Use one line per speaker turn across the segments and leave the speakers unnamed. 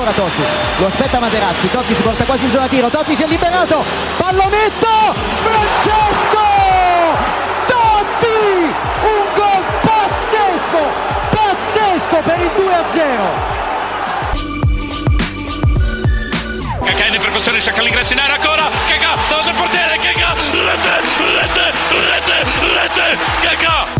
Ancora Totti, lo aspetta Materazzi, Totti si porta quasi in zona tiro, Totti si è liberato, pallonetto, Francesco! Totti! Un gol pazzesco, pazzesco per il 2-0!
Cacà in percussione, cerca l'ingresso in area ancora, Cacà, davanti al portiere, Cacà, rete, rete, rete, rete, Cacà!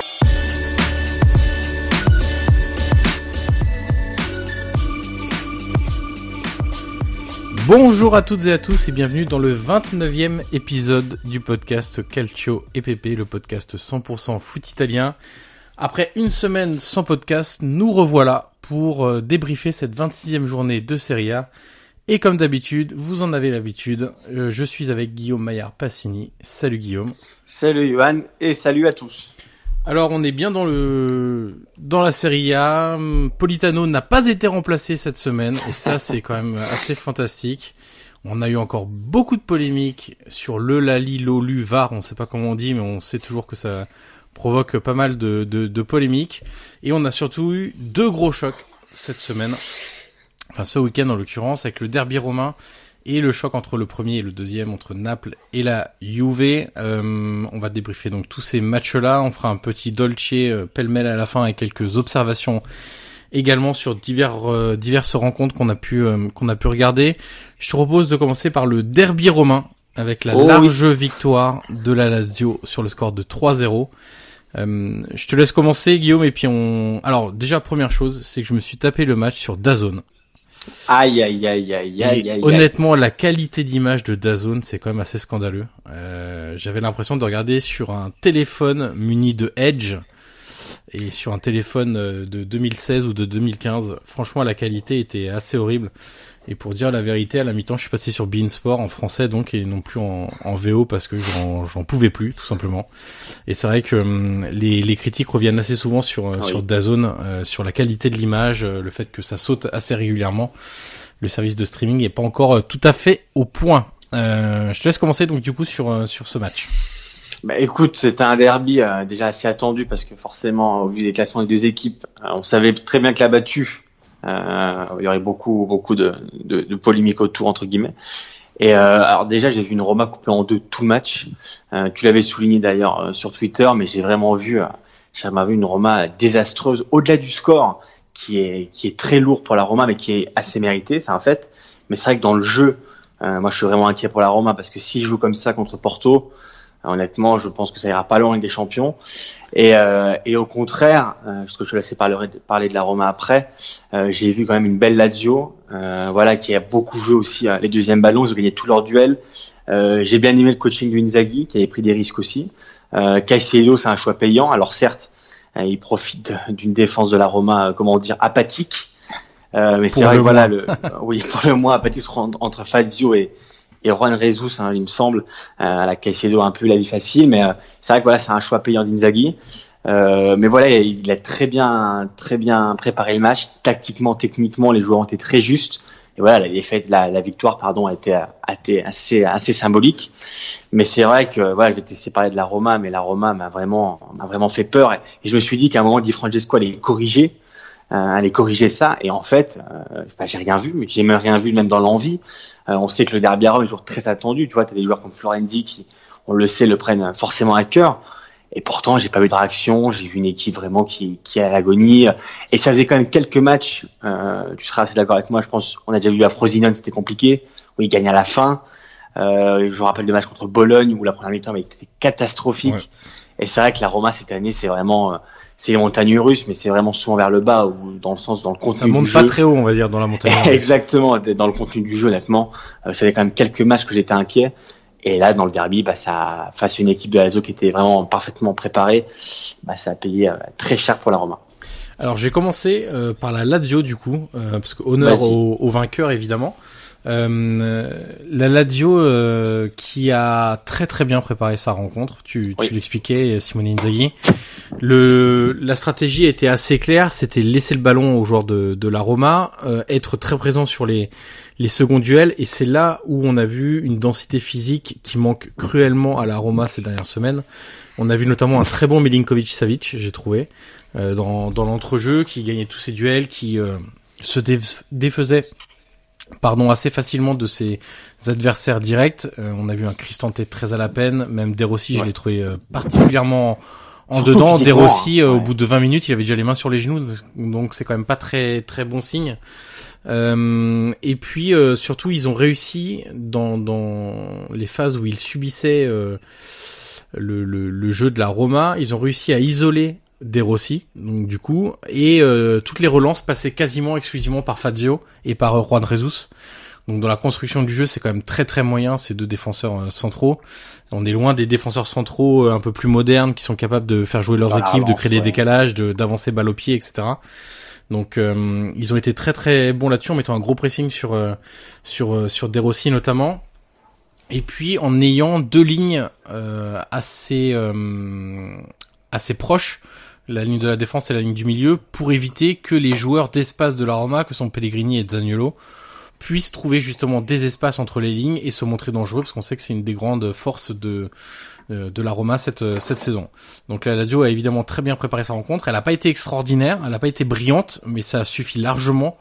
Bonjour à toutes et à tous et bienvenue dans le 29e épisode du podcast Calcio EPP, le podcast 100% foot italien. Après une semaine sans podcast, nous revoilà pour euh, débriefer cette 26e journée de Serie A. Et comme d'habitude, vous en avez l'habitude, euh, je suis avec Guillaume Maillard Passini. Salut Guillaume.
Salut Johan et salut à tous.
Alors on est bien dans le dans la Serie A. Politano n'a pas été remplacé cette semaine et ça c'est quand même assez fantastique. On a eu encore beaucoup de polémiques sur le Lali, Lolu, VAR, on sait pas comment on dit, mais on sait toujours que ça provoque pas mal de, de, de polémiques. Et on a surtout eu deux gros chocs cette semaine, enfin ce week-end en l'occurrence, avec le derby romain et le choc entre le premier et le deuxième, entre Naples et la Juve. Euh, on va débriefer donc tous ces matchs-là. On fera un petit dolce euh, pêle-mêle à la fin avec quelques observations également sur divers, euh, diverses rencontres qu'on a pu qu'on a pu regarder. Je te propose de commencer par le derby romain avec la
Oh oui.
large victoire de la Lazio sur le score de 3-0. Euh, je te laisse commencer Guillaume et puis on. Alors déjà première chose, c'est que je me suis tapé le match sur Dazone.
Aïe aïe aïe aïe aïe. aïe.
honnêtement, la qualité d'image de Dazone, c'est quand même assez scandaleux. Euh, J'avais l'impression de regarder sur un téléphone muni de Edge et sur un téléphone euh, de 2016 ou de 2015. Franchement, la qualité était assez horrible. Et pour dire la vérité, à la mi-temps, je suis passé sur Beansport en français donc et non plus en, en VO parce que j'en j'en pouvais plus tout simplement. Et c'est vrai que hum, les, les critiques reviennent assez souvent sur euh,
Oui.
sur Dazone, euh, sur la qualité de l'image, euh, le fait que ça saute assez régulièrement. Le service de streaming est pas encore euh, tout à fait au point. Euh, je te laisse commencer donc du coup sur sur ce match.
Bah écoute, c'était un derby euh, déjà assez attendu parce que forcément, au vu des classements des deux équipes, euh, on savait très bien que la battue il y aurait beaucoup, beaucoup de, de, de polémiques autour entre guillemets. Et euh, alors déjà, j'ai vu une Roma coupée en deux tout le match. Euh, tu l'avais souligné d'ailleurs euh, sur Twitter, mais j'ai vraiment vu, euh, j'ai vraiment vu une Roma désastreuse au-delà du score, qui est qui est très lourd pour la Roma, mais qui est assez mérité, c'est un fait. Mais c'est vrai que dans le jeu, euh, moi, je suis vraiment inquiet pour la Roma parce que s'ils jouent comme ça contre Porto, honnêtement, je pense que ça ira pas loin avec des champions. Et, euh, et au contraire, euh, parce que je te laisser parler, parler de la Roma après, euh, j'ai vu quand même une belle Lazio, euh, voilà, qui a beaucoup joué aussi euh, les deuxièmes ballons, ils ont gagné tous leurs duels. Euh, j'ai bien aimé le coaching de Inzaghi, qui avait pris des risques aussi. Euh, Caicedo, c'est un choix payant. Alors certes, il profite d'une défense de la Roma, euh, comment dire, apathique. Euh, mais c'est vrai que voilà, le, oui, pour le moins apathique entre Fazio et, et Juan Jesus, hein, il me semble, euh, à la Caicedo un peu la vie facile, mais euh, c'est vrai que voilà, c'est un choix payant d'Inzaghi. Euh, mais voilà, il a très bien, très bien préparé le match, tactiquement, techniquement, les joueurs ont été très justes. Et voilà, la la, victoire, pardon, a été, a été assez, assez symbolique. Mais c'est vrai que voilà, je vais de la Roma, mais la Roma m'a vraiment, m'a vraiment fait peur. Et, je me suis dit qu'à un moment, Di Francesco allait corriger, euh, allait corriger ça. Et en fait, euh, bah, j'ai rien vu, mais j'ai même rien vu même dans l'envie. Euh, on sait que le derby à Rome est toujours très attendu. Tu vois, tu as des joueurs comme Florenzi qui, on le sait, le prennent forcément à cœur. Et pourtant, j'ai pas vu de réaction. J'ai vu une équipe vraiment qui, qui est à l'agonie. Et ça faisait quand même quelques matchs. Euh, tu seras assez d'accord avec moi. Je pense, on a déjà vu à Frosinone, c'était compliqué. Où il gagne à la fin. Euh, je me rappelle de matchs contre Bologne où la première mi-temps était catastrophique.
Ouais.
Et c'est vrai que la Roma cette année, c'est vraiment, euh, c'est les montagnes russes, mais c'est vraiment souvent vers le bas ou dans le sens dans le contenu
Ça monte
du
pas
jeu.
très haut, on va dire, dans la montagne.
Exactement, dans le contenu du jeu, honnêtement. Euh, ça fait quand même quelques matchs que j'étais inquiet. Et là, dans le derby, bah, ça, face à une équipe de la Lazio qui était vraiment parfaitement préparée, bah, ça a payé euh, très cher pour la Roma.
Alors j'ai commencé euh, par la Lazio du coup, euh, parce que honneur au, au vainqueur évidemment. Euh, la Lazio euh, qui a très très bien préparé sa rencontre, tu,
Oui.
tu l'expliquais Simone Inzaghi. Le, la stratégie était assez claire, c'était laisser le ballon aux joueurs de, de la Roma, euh, être très présent sur les, les seconds duels, et c'est là où on a vu une densité physique qui manque cruellement à la Roma ces dernières semaines. On a vu notamment un très bon Milinkovic-Savic, j'ai trouvé, euh, dans, dans l'entrejeu, qui gagnait tous ses duels, qui euh, se déf- défaisait pardon assez facilement de ses adversaires directs. Euh, on a vu un Cristante très à la peine, même De Rossi, je l'ai trouvé euh, particulièrement en dedans. De
physiquement,
Rossi, euh, au bout de 20 minutes, il avait déjà les mains sur les genoux, donc c'est quand même pas très très bon signe. Euh, et puis euh, surtout, ils ont réussi dans dans les phases où ils subissaient euh, le, le, le jeu de la Roma, ils ont réussi à isoler De Rossi, donc du coup, et euh, toutes les relances passaient quasiment exclusivement par Fazio et par euh, Juan Jesus. Donc dans la construction du jeu, c'est quand même très très moyen ces deux défenseurs euh, centraux. On est loin des défenseurs centraux euh, un peu plus modernes qui sont capables de faire jouer leurs équipes, de créer des décalages, de d'avancer balle au pied, etc. Donc euh, ils ont été très très bons là-dessus en mettant un gros pressing sur euh, sur euh, sur De Rossi notamment. Et puis en ayant deux lignes euh, assez euh, assez proches, la ligne de la défense et la ligne du milieu, pour éviter que les joueurs d'espace de la Roma, que sont Pellegrini et Zaniolo, puissent trouver justement des espaces entre les lignes et se montrer dangereux, parce qu'on sait que c'est une des grandes forces de euh, de la Roma cette euh, cette saison. Donc la Lazio a évidemment très bien préparé sa rencontre. Elle n'a pas été extraordinaire, elle n'a pas été brillante, mais ça suffit largement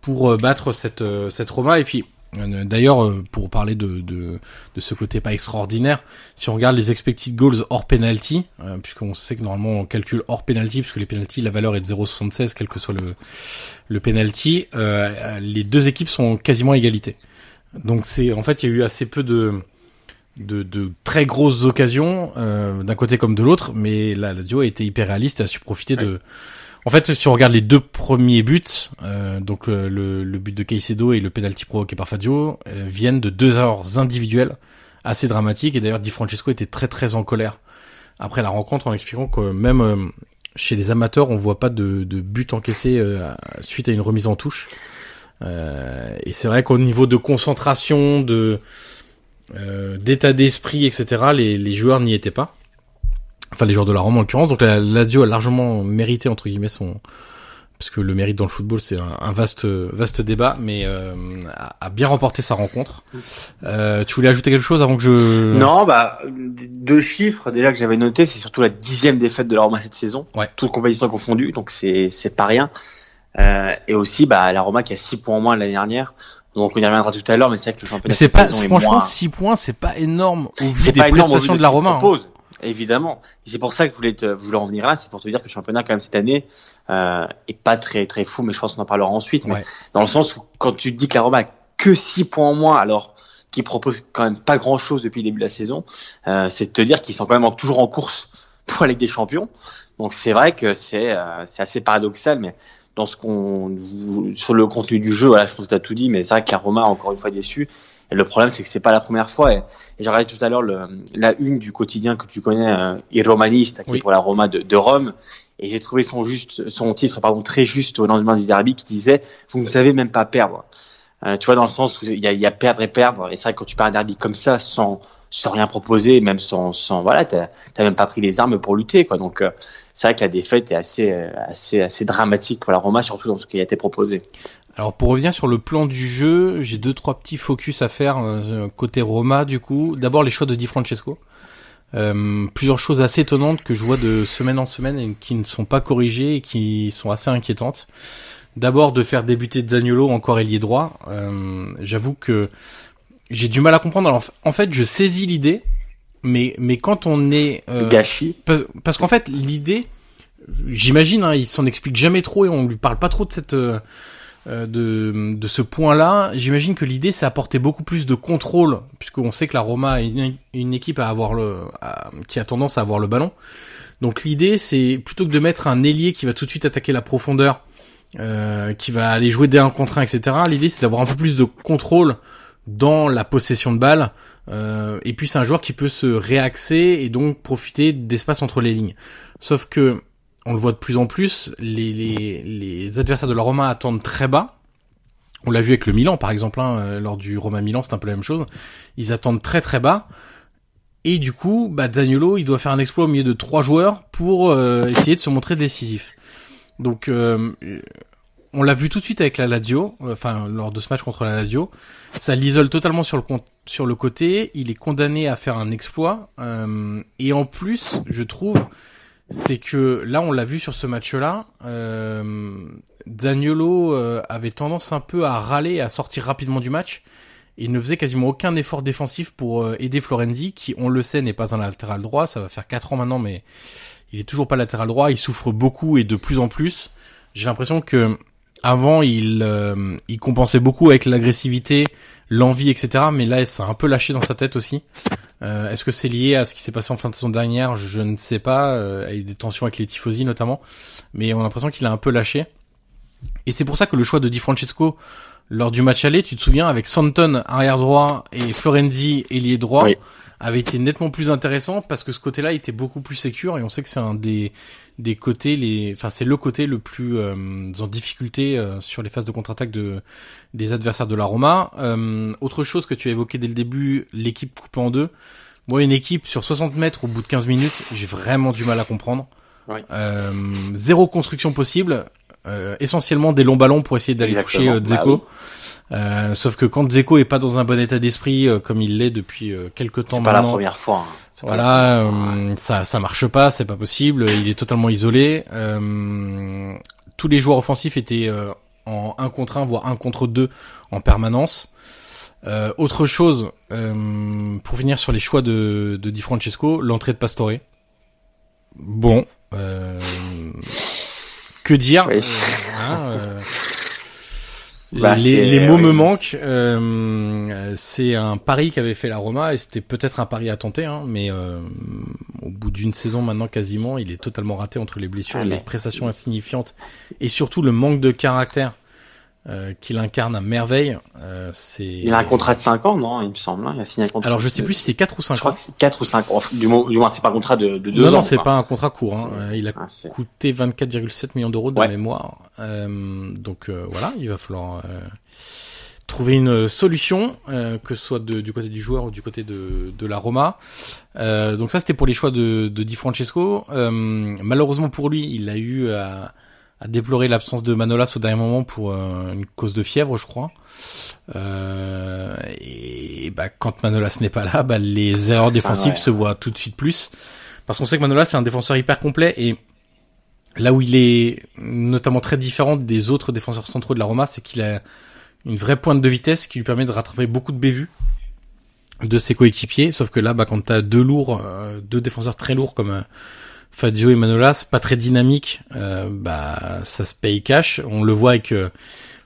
pour euh, battre cette cette Roma. Et puis d'ailleurs, euh, pour parler de, de de ce côté pas extraordinaire, si on regarde les expected goals hors penalty, euh, puisqu'on sait que normalement on calcule hors penalty, puisque les penalty la valeur est de 0,76 quel que soit le le penalty, euh, les deux équipes sont quasiment à égalité. Donc c'est en fait il y a eu assez peu de de, de très grosses occasions euh, d'un côté comme de l'autre, mais la Lazio a été hyper réaliste et a su profiter de. En fait, si on regarde les deux premiers buts, euh, donc le, le, but de Caicedo et le penalty provoqué par Fadio euh, viennent de deux erreurs individuelles assez dramatiques. Et d'ailleurs, Di Francesco était très très en colère après la rencontre en expliquant que même euh, chez les amateurs, on voit pas de, de but encaissé euh, suite à une remise en touche. Euh, et c'est vrai qu'au niveau de concentration, de euh, d'état d'esprit, etc., les joueurs n'y étaient pas. Enfin, les joueurs de la Rome en l'occurrence. Donc la Lazio a largement mérité entre guillemets son, parce que le mérite dans le football c'est un, un vaste vaste débat, mais euh, a, a bien remporté sa rencontre. Euh, tu voulais ajouter quelque chose avant que je
Non, bah deux chiffres déjà que j'avais noté, c'est surtout la dixième défaite de la Roma cette saison,
Ouais.
toutes compétitions confondues, donc c'est c'est pas rien. Euh, et aussi, bah, la Roma qui a 6 points en moins l'année dernière. Donc on y reviendra tout à l'heure, mais c'est vrai que le championnat.
C'est pas, franchement, 6 points, c'est pas énorme au vu des prestations de, la Roma. Hein.
Évidemment. C'est pour ça que je voulais, te, voulais en venir là, c'est pour te dire que le championnat, quand même, cette année, euh, est pas très, très fou, mais je pense qu'on en parlera ensuite. Mais dans le sens où, quand tu te dis que la Roma a que 6 points en moins, alors qu'ils propose quand même pas grand chose depuis le début de la saison, euh, c'est de te dire qu'ils sont quand même toujours en course pour la Ligue des Champions. Donc c'est vrai que c'est euh, c'est assez paradoxal, mais dans ce qu'on sur le contenu du jeu, voilà, je pense que tu as tout dit, mais c'est vrai qu'Aroma encore une fois déçu. Et le problème, c'est que c'est pas la première fois. Et, j'ai regardé tout à l'heure la une du quotidien que tu connais, euh, qui est pour la Roma de, de Rome. Et j'ai trouvé son juste, son titre, pardon, très juste au lendemain du derby, qui disait "Vous ne savez même pas perdre." Euh, tu vois, dans le sens où il y a, y a, perdre et perdre. Et c'est vrai que quand tu perds un derby comme ça, sans sans rien proposer, même sans, sans voilà, t'as même pas pris les armes pour lutter, quoi. Donc euh, c'est vrai que la défaite est assez, euh, assez, assez dramatique pour la Roma, surtout dans ce qui a été proposé.
Alors pour revenir sur le plan du jeu, j'ai deux trois petits focus à faire euh, côté Roma du coup. D'abord les choix de Di Francesco. Euh, plusieurs choses assez étonnantes que je vois de semaine en semaine et qui ne sont pas corrigées et qui sont assez inquiétantes. D'abord de faire débuter Zaniolo encore ailier droit. Euh, J'avoue que j'ai du mal à comprendre. Alors, en fait, je saisis l'idée, mais mais quand on est
euh, gâchis,
parce, qu'en fait l'idée, j'imagine, hein, il s'en explique jamais trop et on lui parle pas trop de cette euh, de, de ce point-là. J'imagine que l'idée c'est apporter beaucoup plus de contrôle, puisqu'on sait que la Roma est une, équipe à avoir le qui a tendance à avoir le ballon. Donc l'idée c'est plutôt que de mettre un ailier qui va tout de suite attaquer la profondeur, euh, qui va aller jouer des 1 contre 1, etc. L'idée c'est d'avoir un peu plus de contrôle dans la possession de balle. Euh, et puis c'est un joueur qui peut se réaxer et donc profiter d'espace entre les lignes. Sauf que on le voit de plus en plus, les, adversaires de la Roma attendent très bas. On l'a vu avec le Milan par exemple, hein, euh, lors du Roma Milan, c'est un peu la même chose. Ils attendent très très bas. Et du coup, bah, il doit faire un exploit au milieu de trois joueurs pour euh, essayer de se montrer décisif. Donc, euh, on l'a vu tout de suite avec la Lazio, enfin lors de ce match contre la Lazio. Ça l'isole totalement sur le côté. Il est condamné à faire un exploit. Et en plus, je trouve, c'est que là, on l'a vu sur ce match-là. Euh, Zaniolo euh, avait tendance un peu à râler, à sortir rapidement du match. Il ne faisait quasiment aucun effort défensif pour euh, aider Florenzi, qui, on le sait, n'est pas un latéral droit. Ça va faire quatre ans maintenant, mais il est toujours pas latéral droit. Il souffre beaucoup et de plus en plus. J'ai l'impression que avant, il, euh, il compensait beaucoup avec l'agressivité, l'envie, etc. Mais là, ça a un peu lâché dans sa tête aussi. Euh, Est-ce que c'est lié à ce qui s'est passé en fin de saison dernière? Je ne sais pas, euh, avec des tensions avec les tifosi notamment. Mais on a l'impression qu'il a un peu lâché. Et c'est pour ça que le choix de Di Francesco lors du match aller, tu te souviens, avec Santon arrière droit et Florenzi ailier droit, avait été nettement plus intéressant parce que ce côté-là était beaucoup plus sécure et on sait que c'est un des des côtés les enfin c'est le côté le plus euh, en difficulté euh, sur les phases de contre-attaque de des adversaires de la Roma. Euh, autre chose que tu as évoqué dès le début, l'équipe coupée en deux. Moi une équipe sur 60 mètres au bout de 15 minutes, j'ai vraiment du mal à comprendre. zéro construction possible, essentiellement des longs ballons pour essayer d'aller toucher bah Dzeko. Euh, sauf que quand Zeko est pas dans un bon état d'esprit euh, comme il l'est depuis euh, quelques temps maintenant.
Pas la première fois. Hein.
Voilà, ça ça marche pas, c'est pas possible. Il est totalement isolé. tous les joueurs offensifs étaient en 1 contre 1 voire 1 contre 2 en permanence. autre chose, pour finir sur les choix de, de Di Francesco, l'entrée de Pastore. Bon, que dire? Hein, bah, les, mots me manquent. Euh, c'est un pari qu'avait fait la Roma et c'était peut-être un pari à tenter, hein, mais euh, au bout d'une saison maintenant quasiment, il est totalement raté entre les blessures, ah, les prestations insignifiantes et surtout le manque de caractère euh, qu'il incarne à merveille. Euh, c'est.
Il a un contrat de 5 ans, non Il me semble. Hein il a signé un contrat.
Alors je sais plus si c'est 4 ou 5 ans. Je crois que
c'est 4 ou 5 ans. Du moins, du moins c'est pas un contrat de, de 2 ans.
Non, non, c'est pas un contrat court. Hein. Il a ah, coûté 24,7 millions d'euros de mémoire. Euh, donc euh, voilà, il va falloir euh, trouver une solution, que ce soit de, du côté du joueur ou du côté de, de la Roma. donc ça, c'était pour les choix de, de Di Francesco. malheureusement pour lui, il a eu à a déploré l'absence de Manolas au dernier moment pour euh, une cause de fièvre, je crois. Euh, et bah, quand Manolas n'est pas là, bah, les erreurs défensives se voient tout de suite plus. Parce qu'on sait que Manolas c'est un défenseur hyper complet et Là où il est notamment très différent des autres défenseurs centraux de la Roma, c'est qu'il a une vraie pointe de vitesse qui lui permet de rattraper beaucoup de bévues de ses coéquipiers. Sauf que là, bah, quand t'as deux lourds, euh, deux défenseurs très lourds comme euh, Fazio et Manolas, pas très dynamiques, euh, bah ça se paye cash. On le voit avec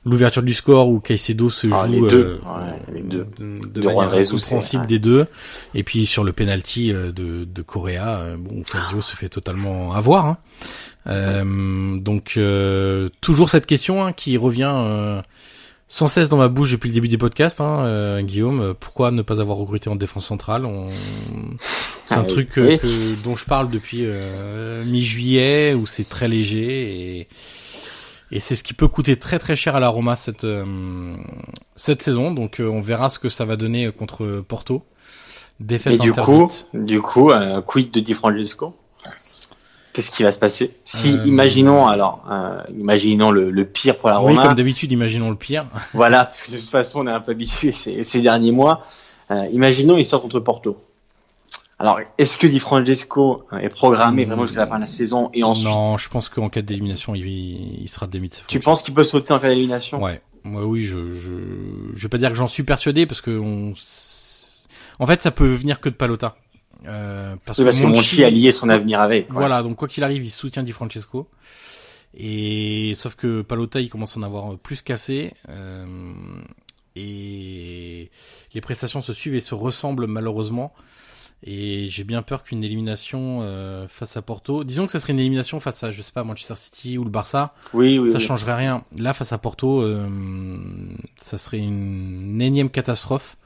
l'ouverture du score où Caicedo se
Ah,
joue
les deux.
euh,
Ouais, les deux.
de, de manière compréhensible
ouais.
des deux. Et puis sur le penalty euh, de, de Correa, euh, bon, Fazio se fait totalement avoir. hein. Euh, donc euh, toujours cette question hein, qui revient euh, sans cesse dans ma bouche depuis le début des podcasts, hein, euh, Guillaume. euh, Pourquoi ne pas avoir recruté en défense centrale On- C'est
Ah
un
oui.
truc que, dont je parle depuis euh, mi-juillet où c'est très léger et et c'est ce qui peut coûter très très cher à la Roma cette euh, cette saison. Donc euh, on verra ce que ça va donner contre Porto. Défaite
Et du coup, du coup, euh, quid de Di Francesco? Qu'est-ce qui va se passer Si,
Euh,
imaginons alors, euh, imaginons le, le pire pour la
oui,
Roma.
comme d'habitude, imaginons le pire.
Voilà, parce que de toute façon, on est un peu habitué ces, ces derniers mois. Euh, imaginons, il sort contre Porto. Alors, est-ce que Di Francesco est programmé vraiment jusqu'à la fin de la saison et ensuite,
Non, je pense qu'en cas d'élimination, il, il sera démis de ses
tu penses qu'il peut sauter en cas d'élimination?
Ouais. Ouais, oui, je, je, je vais pas dire que j'en suis persuadé parce que on, en fait, ça peut venir que de Palota. Euh, parce
Oui, parce que Monchi a lié son avenir avec. quoi.
Voilà, donc quoi qu'il arrive, il soutient Di Francesco. Et sauf que Palota, il commence à en avoir plus cassé. euh, et les prestations se suivent et se ressemblent malheureusement. Et j'ai bien peur qu'une élimination euh, face à Porto, disons que ça serait une élimination face à, je sais pas, Manchester City ou le Barça,
Oui, oui,
ça
oui.
changerait rien. Là, face à Porto, euh, ça serait une énième catastrophe.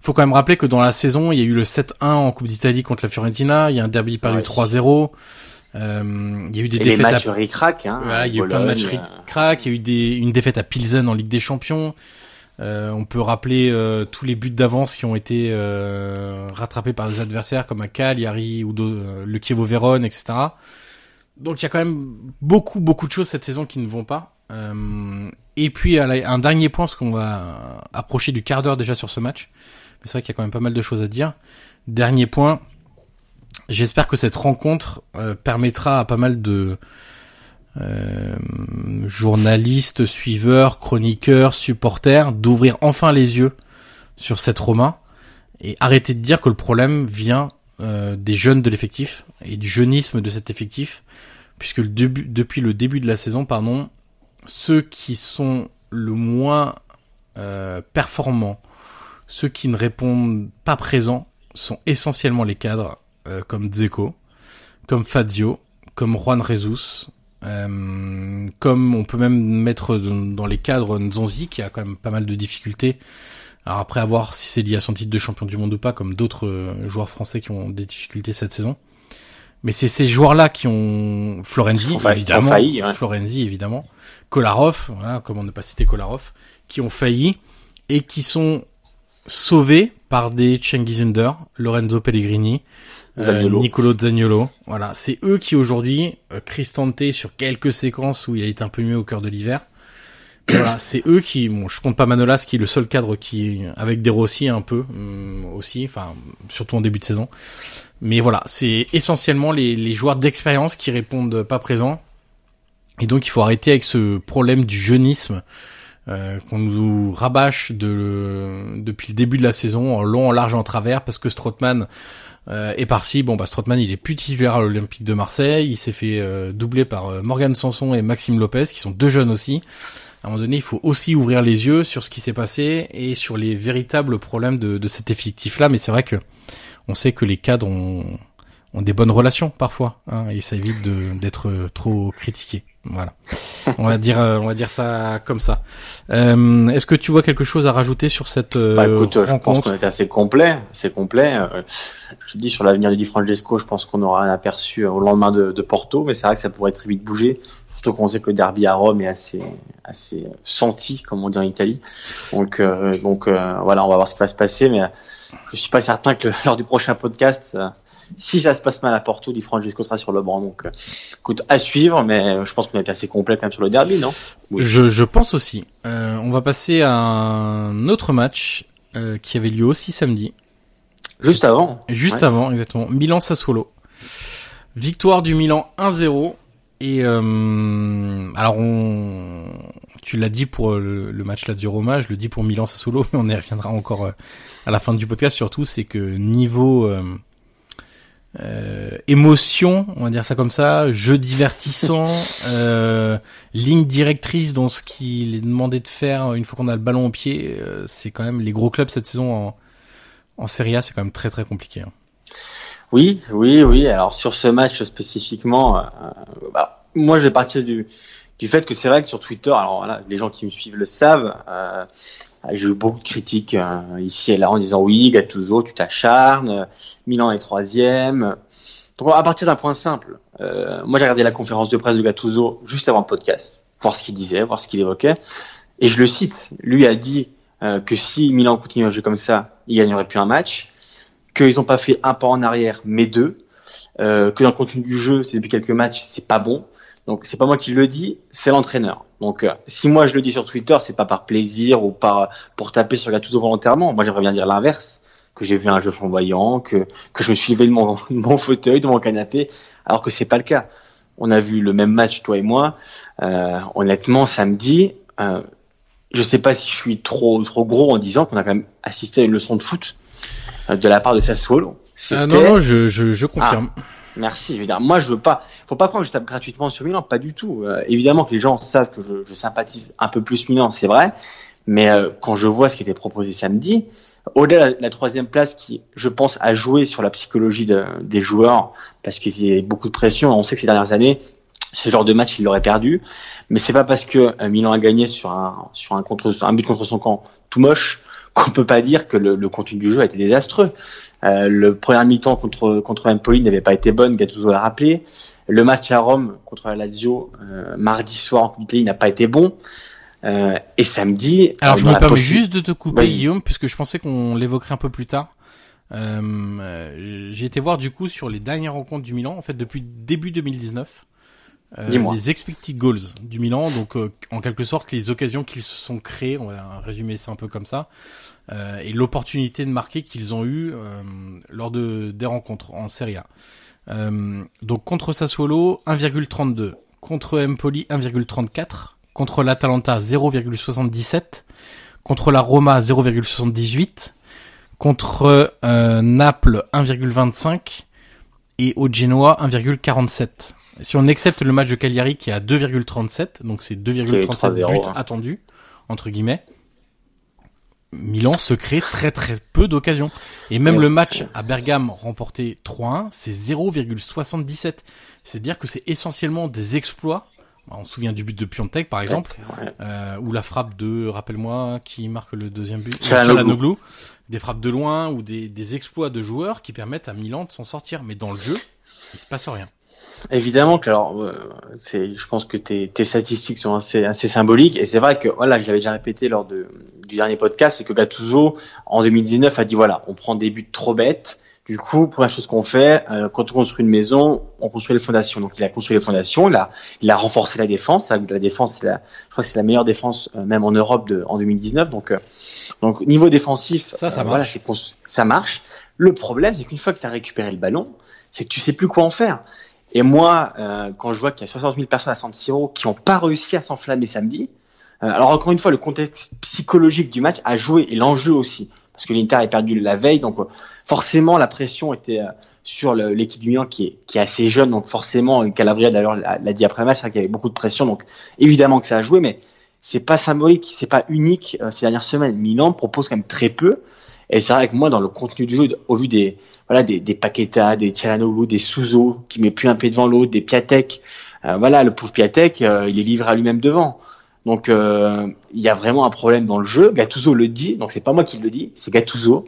Faut quand même rappeler que dans la saison, il y a eu le 7-1 en Coupe d'Italie contre la Fiorentina, il y a un derby perdu
Ouais.
3-0, euh, il y a eu des
Et les
défaites à
matchs ric-rac, hein.
voilà, il y a eu plein de matchs
euh,
crack, il y a eu des, une défaite à Pilsen en Ligue des Champions. Euh, on peut rappeler euh, tous les buts d'avance qui ont été euh, rattrapés par des adversaires comme à Cagliari ou euh, le Chievo Vérone, etc. Donc il y a quand même beaucoup beaucoup de choses cette saison qui ne vont pas. Euh, et puis à un dernier point parce qu'on va approcher du quart d'heure déjà sur ce match. Mais c'est vrai qu'il y a quand même pas mal de choses à dire. Dernier point, j'espère que cette rencontre euh, permettra à pas mal de euh, journalistes, suiveurs, chroniqueurs, supporters d'ouvrir enfin les yeux sur cette Roma et arrêter de dire que le problème vient euh, des jeunes de l'effectif et du jeunisme de cet effectif puisque le début, depuis le début de la saison, pardon, ceux qui sont le moins euh, performants, ceux qui ne répondent pas présents, sont essentiellement les cadres euh, comme Dzeko, comme Fazio, comme Juan Jesus, euh, comme on peut même mettre dans les cadres Nzonzi qui a quand même pas mal de difficultés. Alors après à voir si c'est lié à son titre de champion du monde ou pas, comme d'autres euh, joueurs français qui ont des difficultés cette saison. Mais c'est ces joueurs-là qui ont Florenzi évidemment,
failli, ouais.
Florenzi évidemment, Kolarov, voilà, comment ne pas citer Kolarov, qui ont failli et qui sont sauvés par des Cengiz Under, Lorenzo Pellegrini, euh,
Zaniolo.
Nicolo Zaniolo. Voilà, c'est eux qui aujourd'hui, euh, Cristante sur quelques séquences où il a été un peu mieux au cœur de l'hiver. Voilà, c'est eux qui, bon, je compte pas Manolas qui est le seul cadre qui, avec des Rossi un peu hum, aussi, enfin surtout en début de saison. Mais voilà, c'est essentiellement les, les joueurs d'expérience qui répondent pas présents. Et donc il faut arrêter avec ce problème du jeunisme euh, qu'on nous rabâche de, depuis le début de la saison en long, en large, en travers, parce que Strootman euh, est parti. Bon, bah Strootman, il est plus titulaire à l'Olympique de Marseille. Il s'est fait euh, doubler par euh, Morgan Sanson et Maxime Lopez, qui sont deux jeunes aussi. À un moment donné, il faut aussi ouvrir les yeux sur ce qui s'est passé et sur les véritables problèmes de, de cet effectif-là. Mais c'est vrai que on sait que les cadres ont, ont des bonnes relations parfois, hein, et ça évite de- d'être euh, trop critiqué. Voilà. On va dire, euh, on va dire ça comme ça. Euh, Est-ce que tu vois quelque chose à rajouter sur cette euh,
Bah écoute, je pense
rencontre
qu'on était assez complet, assez complet. Euh, Je te dis sur l'avenir de Di Francesco, je pense qu'on aura un aperçu euh, au lendemain de, de Porto, mais c'est vrai que ça pourrait très vite bouger. Surtout qu'on sait que le derby à Rome est assez, assez euh, senti, comme on dit en Italie. Donc, euh, donc euh, voilà, on va voir ce qui va se passer, mais euh, je suis pas certain que lors du prochain podcast, euh, si ça se passe mal à Porto, Di Francesco sera sur le banc. Donc, euh, écoute, à suivre, mais euh, je pense qu'on est assez complet quand même sur le derby, non? Oui.
Je, je pense aussi. Euh, on va passer à un autre match euh, qui avait lieu aussi samedi.
Juste avant.
Juste
Ouais.
avant, exactement. Milan Sassuolo. Victoire du Milan 1-0. Et euh, alors on, tu l'as dit pour le, le match là du Roma, je le dis pour Milan Sassuolo, mais on y reviendra encore euh, à la fin du podcast. Surtout, c'est que niveau euh, euh, émotion, on va dire ça comme ça, jeu divertissant, euh, ligne directrice dans ce qu'il est demandé de faire une fois qu'on a le ballon au pied, euh, c'est quand même les gros clubs cette saison en, en Serie A, c'est quand même très très compliqué. Hein.
Oui, oui, oui. Alors sur ce match spécifiquement, euh, bah, moi je vais partir du, du fait que c'est vrai que sur Twitter, alors voilà, les gens qui me suivent le savent, euh, j'ai eu beaucoup de critiques euh, ici et là en disant oui, Gattuso, tu t'acharnes, Milan est troisième. Donc à partir d'un point simple, euh, moi j'ai regardé la conférence de presse de Gattuso juste avant le podcast, voir ce qu'il disait, voir ce qu'il évoquait, et je le cite. Lui a dit euh, que si Milan continue à jouer comme ça, il gagnerait plus un match qu'ils n'ont pas fait un pas en arrière, mais deux, euh, que dans le contenu du jeu, c'est depuis quelques matchs, c'est pas bon. Donc c'est pas moi qui le dis, c'est l'entraîneur. Donc euh, si moi je le dis sur Twitter, c'est pas par plaisir ou par pour taper sur Gattuso volontairement. Moi j'aimerais bien dire l'inverse, que j'ai vu un jeu flamboyant, que que je me suis levé de mon, de mon fauteuil, de mon canapé, alors que c'est pas le cas. On a vu le même match toi et moi. Euh, honnêtement, samedi, euh, je sais pas si je suis trop trop gros en disant qu'on a quand même assisté à une leçon de foot euh, de la part de Sassuolo.
Ah non non, je je, je confirme.
Ah, merci. Je veux dire, moi je veux pas. Faut pas croire que je tape gratuitement sur Milan, pas du tout. Euh, évidemment que les gens savent que je, je sympathise un peu plus Milan, c'est vrai. Mais euh, quand je vois ce qui était proposé samedi, au-delà de la, troisième place qui, je pense, a joué sur la psychologie de, des joueurs parce qu'il y a beaucoup de pression. On sait que ces dernières années, ce genre de match, il l'aurait perdu. Mais c'est pas parce que euh, Milan a gagné sur un sur un contre un but contre son camp tout moche qu'on peut pas dire que le, le, contenu du jeu a été désastreux. Euh, le premier mi-temps contre contre Empoli n'avait pas été bonne, Gattuso l'a rappelé. Le match à Rome contre la Lazio euh, mardi soir en Coupe n'a pas été bon. Euh, et samedi.
Alors je me permets juste de te couper Guillaume puisque je pensais qu'on l'évoquerait un peu plus tard. Euh, j'ai été voir du coup sur les dernières rencontres du Milan en fait depuis début 2019. Euh, les expected goals du Milan, donc euh, en quelque sorte les occasions qu'ils se sont créées, on va résumer ça un peu comme ça, euh, et l'opportunité de marquer qu'ils ont eu euh, lors de des rencontres en Serie A. Euh, donc contre Sassuolo 1,32, contre Empoli 1,34, contre l'Atalanta 0,77, contre la Roma 0,78, contre Naples 1,25 et au Genoa 1,47. Si on accepte le match de Cagliari qui est à 2,37, donc c'est 2,37 buts hein. attendus, entre guillemets, Milan se crée très très peu d'occasions. Et même ouais, le match à Bergame remporté 3-1, c'est 0,77. C'est-à-dire que c'est essentiellement des exploits. On se souvient du but de Piontek par exemple, ouais. euh, ou la frappe de, rappelle-moi, qui marque le deuxième but, Chalanoglu. Des frappes de loin ou des, des exploits de joueurs qui permettent à Milan de s'en sortir. Mais dans le jeu, il se passe rien.
Évidemment que alors euh, c'est je pense que tes, tes statistiques sont assez assez symboliques. Et c'est vrai que voilà je l'avais déjà répété lors de du dernier podcast c'est que Gattuso en 2019 a dit voilà on prend des buts trop bêtes. Du coup première chose qu'on fait euh, quand on construit une maison on construit les fondations. Donc il a construit les fondations il a il a renforcé la défense. La défense c'est la je crois que c'est la meilleure défense euh, même en Europe de en 2019 donc euh, donc niveau défensif
ça ça
voilà,
marche.
ça marche. Le problème c'est qu'une fois que tu as récupéré le ballon c'est que tu sais plus quoi en faire et moi, euh, quand je vois qu'il y a 60 000 personnes à San Siro qui n'ont pas réussi à s'enflammer samedi, euh, alors encore une fois, le contexte psychologique du match a joué et l'enjeu aussi, parce que l'Inter a perdu la veille, donc euh, forcément la pression était euh, sur l'équipe du Milan qui est, qui est assez jeune, donc forcément Calabria d'ailleurs l'a dit après le match, qu'il y avait beaucoup de pression, donc évidemment que ça a joué, mais c'est pas symbolique, c'est pas unique euh, ces dernières semaines. Milan propose quand même très peu. Et c'est vrai que moi, dans le contenu du jeu, au vu des, voilà, des, des Paqueta, des Tchalanoglu, des Souzo, qui met plus un pied devant l'autre, des Piatek, euh, voilà, le pauvre Piatek, euh, il est livré à lui-même devant. Donc, euh, il y a vraiment un problème dans le jeu. Gattuso le dit, donc c'est pas moi qui le dis, c'est Gattuso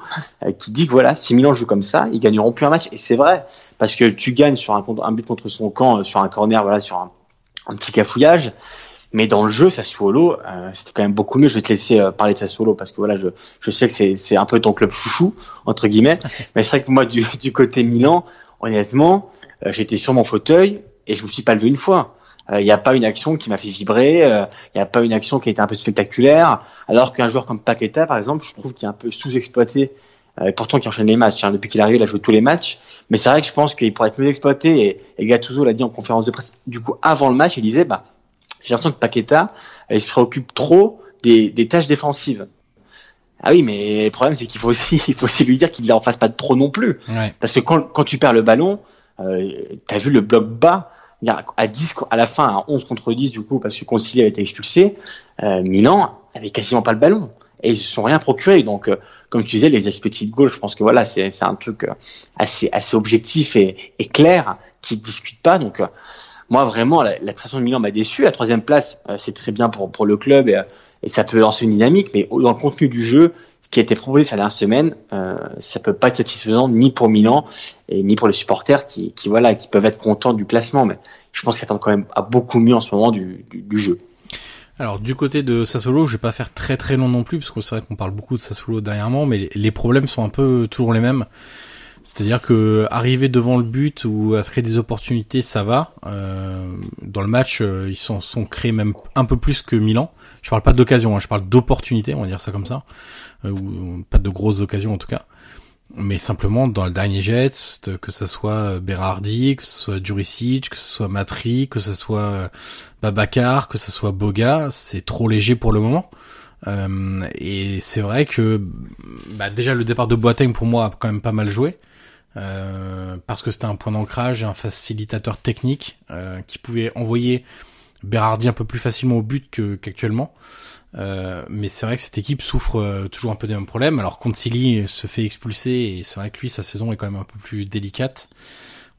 qui dit que voilà, si Milan joue comme ça, ils gagneront plus un match. Et c'est vrai, parce que tu gagnes sur un, un but contre son camp, sur un corner, voilà, sur un petit cafouillage. Mais dans le jeu, Sassuolo, euh, c'était quand même beaucoup mieux. Je vais te laisser euh, parler de Sassuolo parce que voilà, je, je sais que c'est, un peu ton club chouchou entre guillemets. Mais c'est vrai que moi, du, du côté Milan, honnêtement, euh, j'étais sur mon fauteuil et je me suis pas levé une fois. Il euh, n'y a pas une action qui m'a fait vibrer. Il euh, n'y a pas une action qui a été un peu spectaculaire. Alors qu'un joueur comme Paqueta, par exemple, je trouve qu'il est un peu sous-exploité et pourtant qui enchaîne les matchs. Hein. Depuis qu'il est arrivé, il a joué tous les matchs. Mais c'est vrai que je pense qu'il pourrait être mieux exploité. Et, et Gattuso l'a dit en conférence de presse. Du coup, avant le match, il disait, bah, j'ai l'impression que Paqueta, il se préoccupe trop des, des tâches défensives. Ah oui, mais le problème c'est qu'il faut aussi, il faut aussi lui dire qu'il ne en fasse pas trop non plus.
Ouais.
Parce que quand, quand tu perds le ballon, euh, t'as vu le bloc bas, a- à 10, à la fin, à 11 contre 10 du coup, parce que Concili avait été expulsé, euh, Milan avait quasiment pas le ballon. Et ils se sont rien procuré. Donc, euh, comme tu disais, les expected goals, je pense que voilà, c'est c'est un truc euh, assez, assez objectif et, et clair, qui ne discute pas. Donc, euh, moi, vraiment, la, la de Milan m'a déçu. La troisième place, euh, c'est très bien pour, le club et, euh, et ça peut lancer une dynamique, mais dans le contenu du jeu, ce qui a été proposé ces dernières semaines, euh, ça peut pas être satisfaisant ni pour Milan et ni pour les supporters qui, voilà, qui peuvent être contents du classement. Mais je pense qu'ils attendent quand même à beaucoup mieux en ce moment du, jeu.
Alors du côté de Sassuolo, je vais pas faire très très long non plus parce que c'est vrai qu'on parle beaucoup de Sassuolo dernièrement, mais les problèmes sont un peu toujours les mêmes. C'est-à-dire que arriver devant le but ou à se créer des opportunités, ça va. Euh, dans le match, euh, ils s'en sont créés même un peu plus que Milan. Je parle pas d'occasion, hein, je parle d'opportunités, on va dire ça comme ça, Euh, ou pas de grosses occasions en tout cas. Mais simplement dans le dernier geste, que ce soit Berardi, que ce soit Juricic, que ce soit Matri, que ce soit euh, Babacar, que ce soit Boga, c'est trop léger pour le moment. Euh, et c'est vrai que bah, déjà le départ de Boateng pour moi a quand même pas mal joué. Euh, parce que c'était un point d'ancrage un facilitateur technique euh, qui pouvait envoyer Berardi un peu plus facilement au but qu'actuellement. Euh, mais c'est vrai que cette équipe souffre euh, toujours un peu des mêmes problèmes. Alors Concili se fait expulser et c'est vrai que lui sa saison est quand même un peu plus délicate.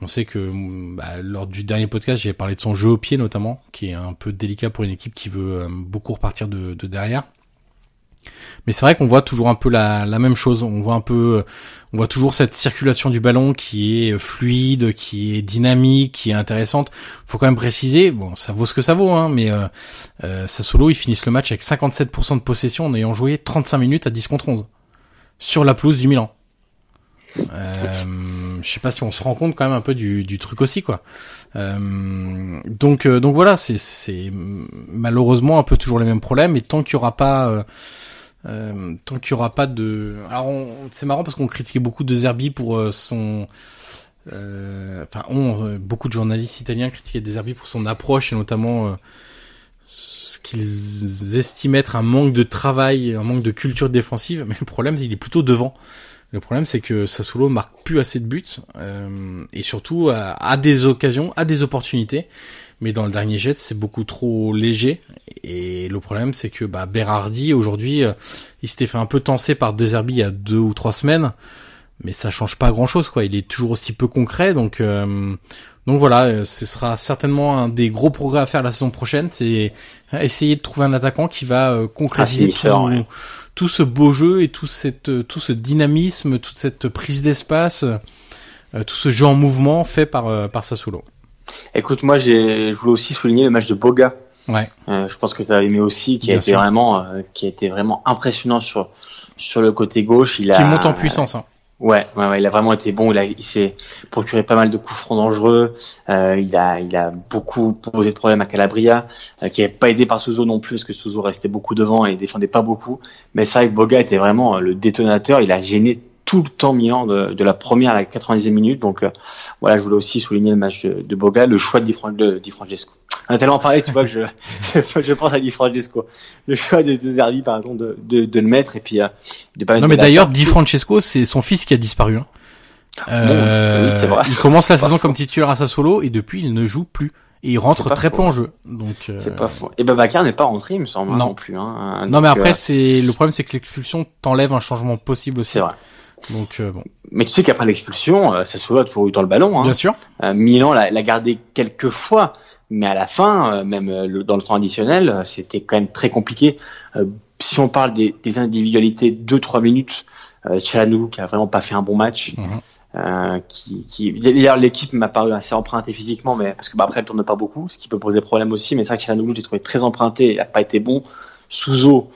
On sait que mm, bah, lors du dernier podcast j'ai parlé de son jeu au pied notamment, qui est un peu délicat pour une équipe qui veut beaucoup repartir de, de derrière. Mais c'est vrai qu'on voit toujours un peu la, la même chose. On voit un peu, on voit toujours cette circulation du ballon qui est fluide, qui est dynamique, qui est intéressante. Faut quand même préciser, bon, ça vaut ce que ça vaut, hein, mais euh, euh, Sassuolo ils finissent le match avec 57% de possession en ayant joué 35 minutes à 10 contre 11 sur la pelouse du Milan. Euh, je sais pas si on se rend compte quand même un peu du, du truc aussi quoi. Euh, donc euh, donc voilà, c'est malheureusement un peu toujours les mêmes problèmes et tant qu'il y aura pas euh, tant qu'il y aura pas de alors c'est marrant parce qu'on critiquait beaucoup de Zerbi pour euh, son euh, enfin on euh, beaucoup de journalistes italiens critiquaient De Zerbi pour son approche et notamment euh, ce qu'ils estiment être un manque de travail, un manque de culture défensive, mais le problème c'est qu'il est plutôt devant. Le problème c'est que Sassuolo marque plus assez de buts euh, et surtout à des occasions, à des opportunités. Mais dans le dernier jet, c'est beaucoup trop léger. Et le problème, c'est que bah, Berardi, aujourd'hui, euh, il s'était fait un peu tenser par De Zerbi il y a deux ou trois semaines. Mais ça change pas grand-chose, quoi. Il est toujours aussi peu concret. Donc, euh, donc voilà, euh, ce sera certainement un des gros progrès à faire la saison prochaine. C'est essayer de trouver un attaquant qui va euh, concrétiser
Ah,
tout,
ouais.
tout ce beau jeu et tout, cette, tout ce dynamisme, toute cette prise d'espace, tout ce jeu en mouvement fait par, par Sassuolo.
Écoute, moi, j'ai, je voulais aussi souligner le match de Boga.
Ouais.
Euh, je pense que tu as aimé aussi, qui a été vraiment, euh, qui a été vraiment impressionnant sur sur le côté gauche. Il a,
Qui monte en puissance. Hein.
Ouais, ouais, ouais, il a vraiment été bon. Il, a, il s'est procuré pas mal de coups francs dangereux. Euh, il a, il a beaucoup posé de problèmes à Calabria, euh, qui n'avait pas aidé par Souzo non plus, parce que Souzo restait beaucoup devant et défendait pas beaucoup. Mais c'est vrai que Boga était vraiment euh, le détonateur. Il a gêné tout le temps Milan de, de la première à la 90e minute. Donc euh, voilà, je voulais aussi souligner le match de, de Boga, le choix de Di, Fran- de Di Francesco. On a tellement parlé, tu vois, que je, je, je pense à Di Francesco. Le choix de, de Zerbi, par exemple, de, de, de le mettre et puis euh, de pas
Non mais d'ailleurs. Di Francesco, c'est son fils qui a disparu. Hein. Euh,
oui, vrai.
Il commence la saison
faux.
comme titulaire à Sassuolo et depuis il ne joue plus et il rentre très
faux.
peu en jeu. Donc euh,
C'est pas faux. Et Babacar n'est pas rentré, il me semble, hein,
Non.
non, plus. Hein.
non mais après
euh,
c'est le problème c'est que l'expulsion t'enlève un changement possible aussi.
c'est vrai.
Donc euh, bon,
Mais tu sais qu'après l'expulsion, euh, Sassuolo a toujours eu dans le ballon. Hein.
bien sûr.
Euh, Milan l'a gardé quelques fois, mais à la fin, euh, même le- dans le temps additionnel, c'était quand même très compliqué. Si on parle des, des individualités, 2-3 minutes, euh, Tchanou qui a vraiment pas fait un bon match. Euh, qui, qui... D'ailleurs, l'équipe m'a paru assez empruntée physiquement, mais parce que bah, après elle tourne pas beaucoup, ce qui peut poser problème aussi. Mais c'est vrai que Tchanou, j'ai trouvé très emprunté, il a pas été bon. Souzo,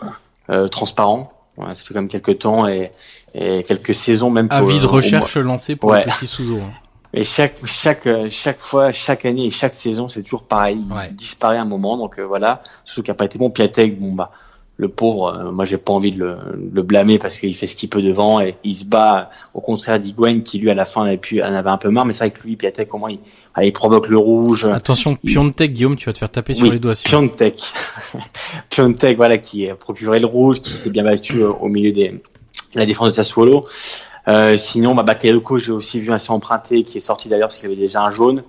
euh, transparent. Voilà, ça fait quand même quelques temps et, et quelques saisons même. pour,
Avis de
euh,
recherche lancé pour
Ouais.
le petit Souzo. hein.
et chaque chaque euh, chaque fois, chaque année et chaque saison, c'est toujours pareil.
Ouais.
Il disparaît un moment, donc euh, voilà. Surtout qu'il n'a pas été bon. Piatek, bon bah le pauvre, euh, moi j'ai pas envie de le, le blâmer parce qu'il fait ce qu'il peut devant et il se bat au contraire d'Higuain qui lui à la fin avait, pu, en avait un peu marre mais c'est vrai que lui Piatek au moins il, il provoque le rouge.
Attention
Il-
Piontek Guillaume tu vas te faire taper sur les doigts. si-
Piontek. Piontek, voilà, qui a procuré le rouge, qui s'est bien battu au milieu des, de la défense de Sassuolo. Euh, sinon, bah, Bakayoko, j'ai aussi vu assez emprunté, qui est sorti d'ailleurs parce qu'il avait déjà un jaune.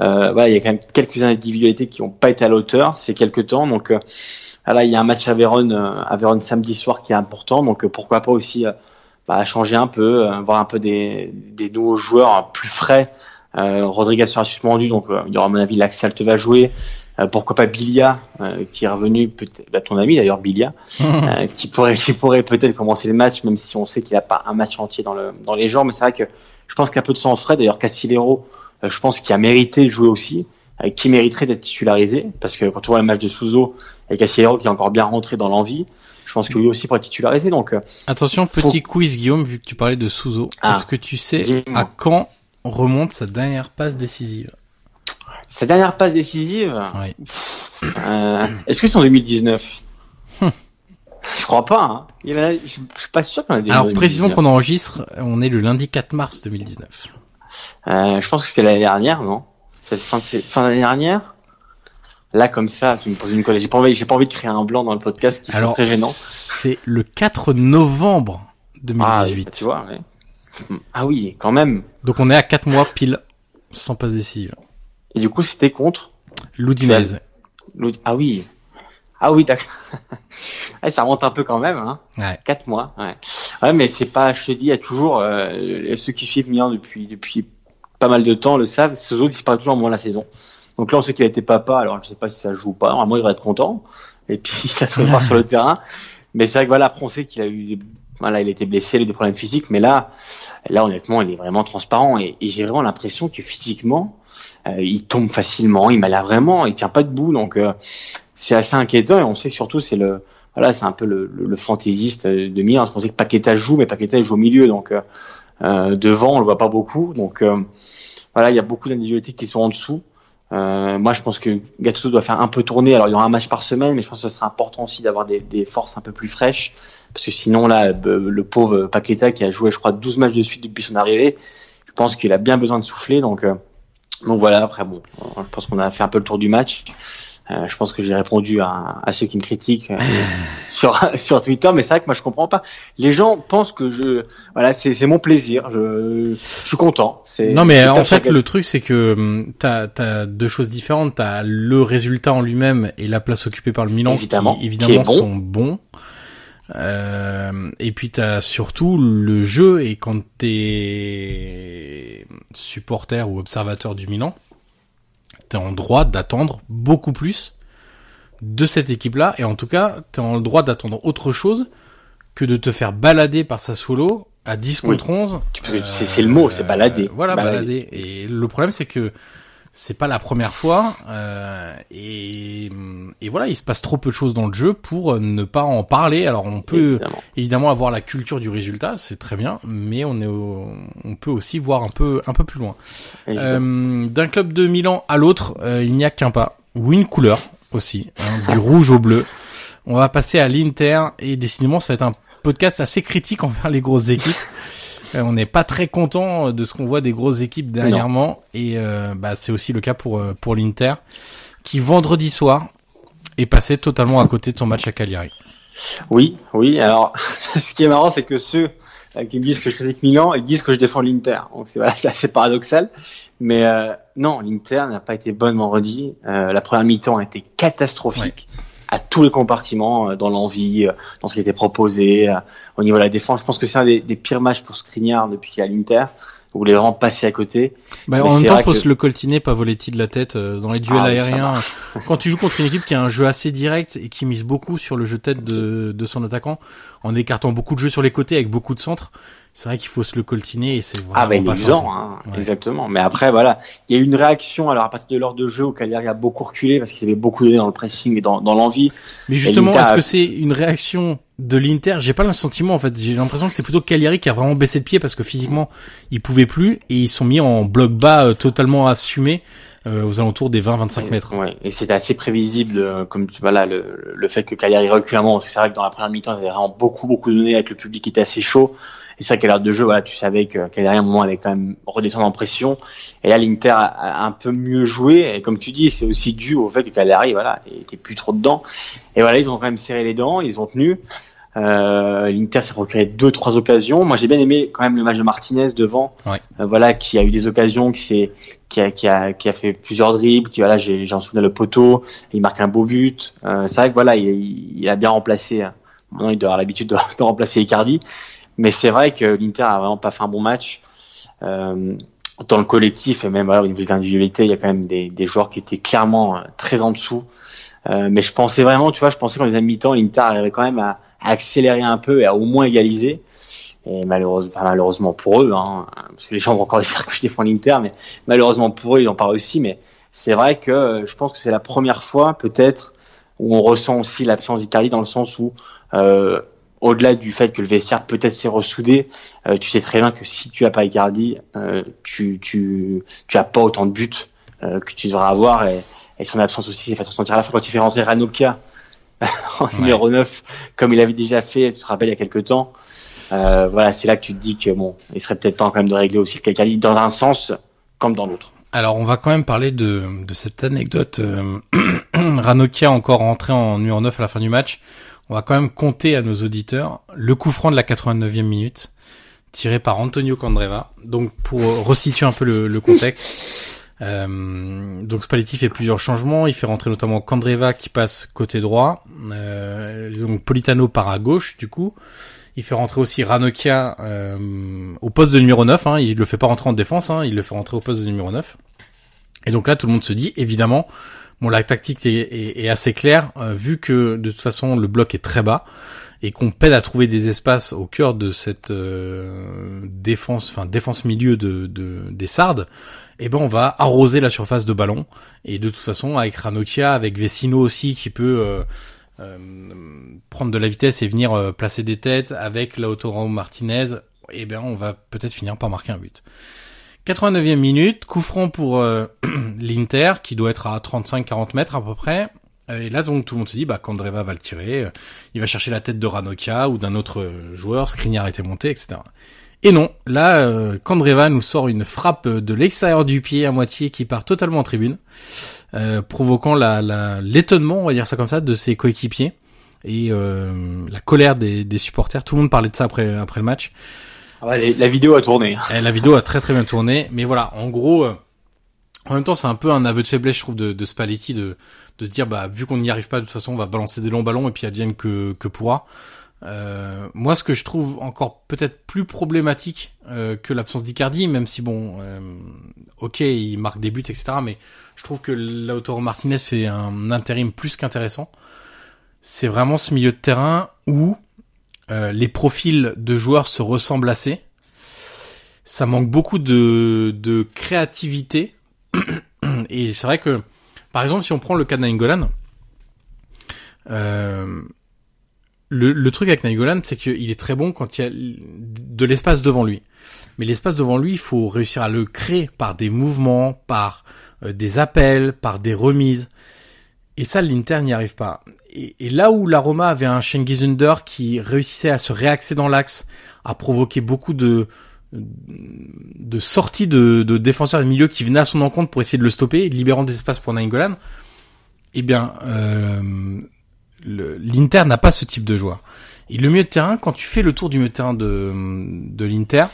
Euh, voilà, il y a quand même quelques individualités qui n'ont pas été à l'auteur. Ça fait quelques temps, donc euh, voilà, il y a un match à Vérone, euh, à samedi soir qui est important. Donc euh, pourquoi pas aussi euh, bah, changer un peu, voir un peu des, des nouveaux joueurs plus frais. Euh, Rodriguez sera suspendu, donc il y aura à mon avis l'Axalt va jouer. Euh, pourquoi pas Bilia, euh, qui est revenu, peut-être, bah, ton ami d'ailleurs Bilia, euh, qui pourrait, qui pourrait peut-être commencer le match, même si on sait qu'il n'a pas un match entier dans, le, dans les jambes. Mais c'est vrai que je pense a peu de sang frais. D'ailleurs, Cassilero, je pense qu'il a mérité de jouer aussi, euh, qui mériterait d'être titularisé, parce que quand on voit le match de Souzo et Cassilero qui est encore bien rentré dans l'envie, je pense que lui aussi pourrait être titularisé. Donc, euh,
Attention
Faut-
petit quiz Guillaume vu que tu parlais de Souzo.
Ah.
Est-ce que tu sais à quand remonte sa dernière passe décisive?
Sa dernière passe décisive,
Oui.
euh, est-ce que c'est en 2019
Hum.
Je crois pas. Hein. Il y en a- je je suis pas sûr qu'on a des
Alors précisons qu'on enregistre, on est le lundi 4 mars 2019.
Euh, je pense que c'était l'année dernière, non? Fin de fin d'année dernière? Là, comme ça, tu me poses une. J'ai pas envie, j'ai pas envie de créer un blanc dans le podcast qui soit
Alors
très gênant.
c'est le 4 novembre
Ah,
2018.
tu vois, ouais. Ah oui, quand même.
Donc on est à 4 mois pile sans passe décisive.
Et du coup, c'était contre l'autre. Ah oui. Ah oui, d'accord. Ah, ça remonte un peu quand même, hein.
Ouais.
Quatre mois, ouais. Ouais, mais c'est pas, je te dis, il y a toujours, euh, ceux qui suivent Milan depuis, depuis pas mal de temps le savent, Sozo disparaît toujours au moment de la saison. Donc là, on sait qu'il a été papa, alors je sais pas si ça joue ou pas. Normalement, il devrait être content. Et puis, il va voir sur le terrain. Mais c'est vrai que voilà, après, on sait qu'il a eu, voilà, il a été blessé, il a eu des problèmes physiques. Mais là, là, honnêtement, il est vraiment transparent. Et, et j'ai vraiment l'impression que physiquement, il tombe facilement, il m'a l'air vraiment, il tient pas debout. Donc, euh, c'est assez inquiétant. Et on sait que surtout, c'est le, voilà, c'est un peu le, fantaisiste de Milan. Je pensais que Paqueta joue, mais Paqueta joue au milieu, donc euh, euh, devant on le voit pas beaucoup. Donc euh, voilà, il y a beaucoup d'individualités qui sont en dessous. Euh, moi, je pense que Gattuso doit faire un peu tourner. Alors, il y aura un match par semaine, mais je pense que ce sera important aussi d'avoir des, des forces un peu plus fraîches, parce que sinon là, le pauvre Paqueta qui a joué, je crois, 12 matchs de suite depuis son arrivée, je pense qu'il a bien besoin de souffler. Donc, euh, donc voilà. Après, bon, je pense qu'on a fait un peu le tour du match. Euh, je pense que j'ai répondu à, à ceux qui me critiquent euh, sur sur Twitter, mais c'est vrai que moi je comprends pas. Les gens pensent que je voilà c'est c'est mon plaisir. Je je suis content. C'est
Non mais en fait
le-
truc c'est que hum, t'as as deux choses différentes. T'as le résultat en lui-même et la place occupée par le Milan
Évidemment,
qui évidemment
bon.
sont bons. Euh, et puis t'as surtout le jeu et quand t'es supporter ou observateur du Milan, t'es en droit d'attendre beaucoup plus de cette équipe-là et en tout cas t'es en droit d'attendre autre chose que de te faire balader par Sassuolo à 10
Oui.
contre 11
Tu peux- c'est- le mot, c'est balader.
Euh, voilà,
Balader.
balader. Et le problème, c'est que c'est pas la première fois. euh, et, et voilà, il se passe trop peu de choses dans le jeu pour ne pas en parler. Alors, on peut
Évidemment.
évidemment avoir la culture du résultat, c'est très bien, mais on est au- on peut aussi voir un peu un peu plus loin. Euh, D'un club de Milan à l'autre, euh, il n'y a qu'un pas ou une couleur aussi, hein, du rouge au bleu. On va passer à l'Inter et décidément, ça va être un podcast assez critique envers les grosses équipes. Euh, on n'est pas très content de ce qu'on voit des grosses équipes dernièrement et euh, bah, c'est aussi le cas pour euh, pour l'Inter qui vendredi soir est passé totalement à côté de son match à Cagliari.
Oui, oui. Alors, ce qui est marrant, c'est que ceux qui me disent que je critique Milan, ils disent que je défends l'Inter. Donc c'est voilà, assez paradoxal. Mais euh, non, l'Inter n'a pas été bonne vendredi. Euh, la première mi-temps a été catastrophique à tous les compartiments, euh, dans l'envie, euh, dans ce qui était proposé, euh, au niveau de la défense. Je pense que c'est un des, des pires matchs pour Skriniar depuis qu'il est à l'Inter. Vous voulez vraiment passer à côté.
Bah,
Mais
en même temps, faut
que-
se le coltiner Pavoletti de la tête euh, dans les duels
Ah
aériens. Quand tu joues contre une équipe qui a un jeu assez direct et qui mise beaucoup sur le jeu tête de, de son attaquant, en écartant beaucoup de jeux sur les côtés avec beaucoup de centres, c'est vrai qu'il faut se le coltiner et c'est vraiment
Ah bah il est usant, hein,
Ouais.
exactement. Mais après voilà, il y a eu une réaction alors à partir de l'heure de jeu où Cagliari a beaucoup reculé parce qu'ils avaient beaucoup donné dans le pressing et dans, dans l'envie.
Mais justement, est-ce
a-
que c'est une réaction de l'Inter? J'ai pas le sentiment en fait. J'ai l'impression que c'est plutôt Cagliari qui a vraiment baissé de pied parce que physiquement, il pouvait plus et ils sont mis en bloc bas euh, totalement assumé euh, aux alentours des 20-25 mètres.
Ouais, et c'était assez prévisible, euh, comme tu vois là, le, le fait que Cagliari recule un moment, parce que c'est vrai que dans la première mi-temps, il avait vraiment beaucoup, beaucoup donné avec le public qui était assez chaud. Et c'est vrai qu'à l'heure de jeu, voilà, tu savais que Cagliari à un moment allait quand même redescendre en pression. Et là, l'Inter a, a un peu mieux joué. Et comme tu dis, c'est aussi dû au fait que Cagliari, voilà, était plus trop dedans. Et voilà, ils ont quand même serré les dents, ils ont tenu. Euh, L'Inter s'est procuré deux trois occasions. Moi, j'ai bien aimé quand même le match de Martinez devant,
Ouais.
euh, voilà, qui a eu des occasions, qui s'est, qui a, qui a, qui a fait plusieurs dribbles. Qui voilà, j'en souviens le poteau. Il marque un beau but. Euh, c'est vrai que voilà, il, il a bien remplacé. hein. Maintenant, il doit avoir l'habitude de, de remplacer Icardi, mais c'est vrai que l'Inter a vraiment pas fait un bon match. Euh, dans le collectif et même voilà, au niveau des individualités, il y a quand même des, des joueurs qui étaient clairement euh, très en dessous. Euh, mais je pensais vraiment, tu vois, je pensais qu'en deuxième mi-temps, l'Inter arriverait quand même à, à accélérer un peu et à au moins égaliser. Et malheureusement, enfin, malheureusement pour eux, hein, parce que les gens vont encore dire que je défends l'Inter, mais malheureusement pour eux, ils en parlent aussi. Mais c'est vrai que euh, je pense que c'est la première fois, peut-être, où on ressent aussi l'absence d'Icardi dans le sens où, euh, au-delà du fait que le vestiaire peut-être s'est ressoudé, euh, tu sais très bien que si tu as pas Icardi, euh, tu, tu, tu as pas autant de buts que tu devrais avoir. Et, et son absence aussi s'est fait ressentir à la fois quand il fait rentrer Ranocchia en numéro 9, comme il avait déjà fait, tu te rappelles, il y a quelques temps. Euh, voilà, c'est là que tu te dis que bon, il serait peut-être temps quand même de régler aussi le Icardi dans un sens comme dans l'autre.
Alors on va quand même parler de, de cette anecdote. Euh, Ranocchia encore rentré en numéro 9 à la fin du match. On va quand même compter à nos auditeurs le coup franc de la 89e minute tiré par Antonio Candreva. Donc pour resituer un peu le, le contexte, euh, donc Spalletti fait plusieurs changements. Il fait rentrer notamment Candreva qui passe côté droit. Euh, donc Politano part à gauche du coup. Il fait rentrer aussi Ranocchia euh, au poste de numéro 9. Hein. Il le fait pas rentrer en défense, hein. il le fait rentrer au poste de numéro 9. Et donc là, tout le monde se dit, évidemment, bon, la tactique est, assez claire, euh, vu que de toute façon le bloc est très bas et qu'on peine à trouver des espaces au cœur de cette euh, défense, enfin défense milieu de, de des Sardes. Et ben on va arroser la surface de ballon. Et de toute façon, avec Ranocchia, avec Vecino aussi qui peut prendre de la vitesse et venir euh, placer des têtes, avec Lautaro Martinez, et ben on va peut-être finir par marquer un but. 89e minute, coup franc pour euh, l'Inter, qui doit être à 35-40 mètres à peu près. Euh, Et là, donc, tout le monde se dit, bah, va le tirer, euh, il va chercher la tête de Ranocchia ou d'un autre euh, joueur, Skriniar était monté, etc. Et non, là, euh, Candreva nous sort une frappe de l'extérieur du pied à moitié qui part totalement en tribune, euh, provoquant la, la- l'étonnement, on va dire ça comme ça, de ses coéquipiers et euh, la colère des, des supporters. Tout le monde parlait de ça après, après le match.
Ah ouais, les- la vidéo a tourné.
Eh, la vidéo a très très bien tourné, mais voilà, en gros, euh, en même temps, c'est un peu un aveu de faiblesse, je trouve, de, de Spalletti, de, de se dire, bah, vu qu'on n'y arrive pas, de toute façon, on va balancer des longs ballons et puis advienne que, que pourra. Euh, moi, ce que je trouve encore peut-être plus problématique euh, que l'absence d'Icardi, même si bon, euh, ok, il marque des buts, etc., mais je trouve que Lautaro Martinez fait un intérim plus qu'intéressant. C'est vraiment ce milieu de terrain où euh, les profils de joueurs se ressemblent assez. Ça manque beaucoup de, de créativité. Et c'est vrai que, par exemple, si on prend le cas de euh, le, le truc avec Nainggolan, c'est qu'il est très bon quand il y a de l'espace devant lui. Mais l'espace devant lui, il faut réussir à le créer par des mouvements, par euh, des appels, par des remises. Et ça, l'Inter n'y arrive pas. Et, là où la Roma avait un Schengizunder qui réussissait à se réaxer dans l'axe, à provoquer beaucoup de de sorties de, de défenseurs de milieu qui venaient à son encontre pour essayer de le stopper, libérant des espaces pour Nainggolan, eh bien, euh, l'Inter n'a pas ce type de joueur. Et le milieu de terrain, quand tu fais le tour du milieu de terrain de, de l'Inter,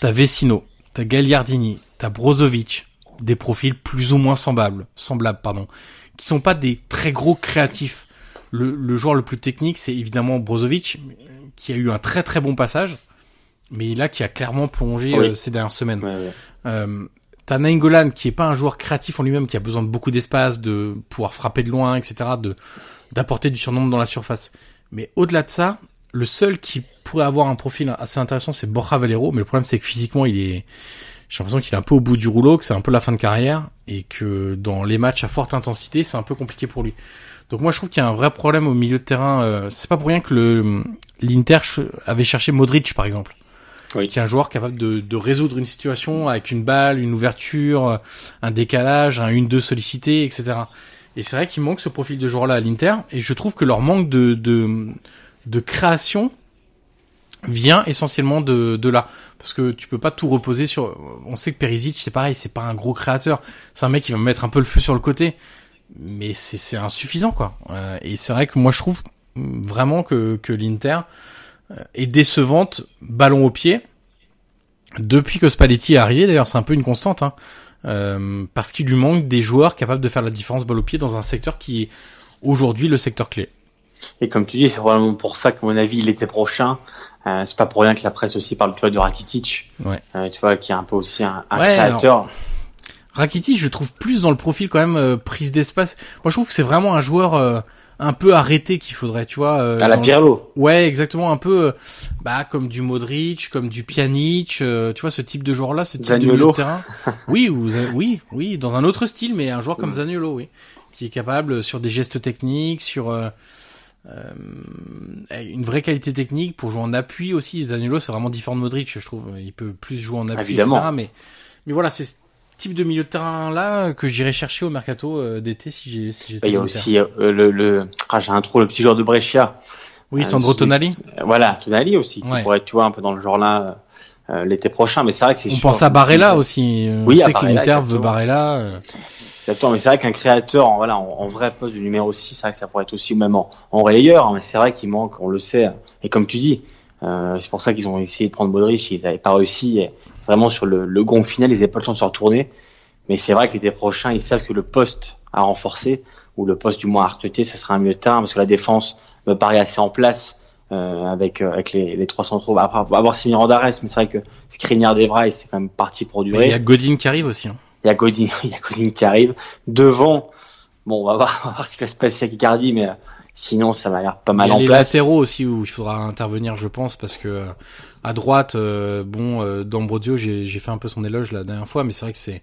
t'as Vecino, t'as Gagliardini, t'as Brozovic, des profils plus ou moins semblables, semblables, pardon, qui sont pas des très gros créatifs. Le, le joueur le plus technique, c'est évidemment Brozovic, qui a eu un très très bon passage, mais là qui a clairement plongé
Oui.
euh, ces dernières semaines.
Ouais, ouais.
Euh, T'as Nainggolan qui est pas un joueur créatif en lui-même, qui a besoin de beaucoup d'espace, de pouvoir frapper de loin, etc., de d'apporter du surnombre dans la surface. Mais au-delà de ça, le seul qui pourrait avoir un profil assez intéressant, c'est Borja Valero. Mais le problème, c'est que physiquement, il est, j'ai l'impression qu'il est un peu au bout du rouleau, que c'est un peu la fin de carrière, et que dans les matchs à forte intensité, c'est un peu compliqué pour lui. Donc moi, je trouve qu'il y a un vrai problème au milieu de terrain. euh, c'est pas pour rien que le l'Inter avait cherché Modric, par exemple.
Oui.
qui est un joueur capable de, de résoudre une situation avec une balle, une ouverture, un décalage, un 1-2 sollicité, etc. Et c'est vrai qu'il manque ce profil de joueur-là à l'Inter, et je trouve que leur manque de, de, création vient essentiellement de, de là. Parce que tu peux pas tout reposer sur... On sait que Perisic, c'est pareil, c'est pas un gros créateur. C'est un mec qui va mettre un peu le feu sur le côté. Mais c'est c'est insuffisant, quoi. Euh, et c'est vrai que moi, je trouve vraiment que, que l'Inter euh, est décevante, ballon au pied. Depuis que Spalletti est arrivé, d'ailleurs, c'est un peu une constante. Hein. Euh, parce qu'il lui manque des joueurs capables de faire la différence balle au pied dans un secteur qui est aujourd'hui le secteur clé.
Et comme tu dis, c'est probablement pour ça qu'à mon avis, l'été prochain, euh, c'est pas pour rien que la presse aussi parle, tu vois, de Rakitic.
Ouais.
Euh, tu vois, qui est un peu aussi un, un
Ouais,
créateur.
Rakitic, je trouve plus dans le profil quand même euh, prise d'espace. Moi, je trouve que c'est vraiment un joueur un peu arrêté qu'il faudrait, tu vois. euh,
à la Pirlo.
Ouais, exactement, un peu, euh, bah, comme du Modric, comme du Pjanic, euh, tu vois, ce type de joueur-là, ce type de
Zaniolo.
milieu de terrain. Oui, ou, oui, oui, dans un autre style, mais un joueur comme Zaniolo, oui, qui est capable sur des gestes techniques, sur euh, euh, une vraie qualité technique pour jouer en appui aussi. Zaniolo, c'est vraiment différent de Modric, je trouve. Il peut plus jouer en appui,
Évidemment.
etc. Mais, mais voilà, c'est ce type de milieu de terrain-là que j'irais chercher au mercato euh, d'été si j'ai, si j'étais
Bah, Il y a aussi euh, le, le, ah, j'ai un trou, le petit joueur de Brescia.
Oui,
euh,
Sandro Tonali.
Voilà, Tonali aussi, qui
Ouais.
pourrait être, tu vois, un peu dans le genre là, l'été prochain. Mais c'est vrai que c'est
On pense à Barella aussi.
Oui,
on
à
sait que
Barella,
l'Inter veut. Barella.
Exactement, mais c'est vrai qu'un créateur, en, voilà, en, en vrai poste de numéro 6, c'est vrai que ça pourrait être aussi même en, en relayeur, hein, mais c'est vrai qu'il manque, on le sait. Et comme tu dis, euh, c'est pour ça qu'ils ont essayé de prendre Modric, ils n'avaient pas réussi. Et vraiment sur le, le gond final, ils n'avaient pas le temps de se retourner. Mais c'est vrai que l'été prochain, ils savent que le poste à renforcer, ou le poste du moins à recruter, ce sera un mieux terrain, parce que la défense me paraît assez en place. Euh, avec euh, avec les, les trois centraux après on va avoir signé Randares mais c'est vrai que Skriniar Devray c'est quand même parti pour
Il
durer
y a Godin qui arrive aussi. hein.
il y a Godin, il y a Godin qui arrive. Devant, bon, on va voir, on va voir ce qui va se passer avec Icardi, mais euh, sinon, ça m'a l'air pas mal
il y a
en
les
place.
latéraux aussi où il faudra intervenir, je pense, parce que euh, à droite, euh, bon, euh, D'Ambrosio, j'ai j'ai fait un peu son éloge la dernière fois, mais c'est vrai que c'est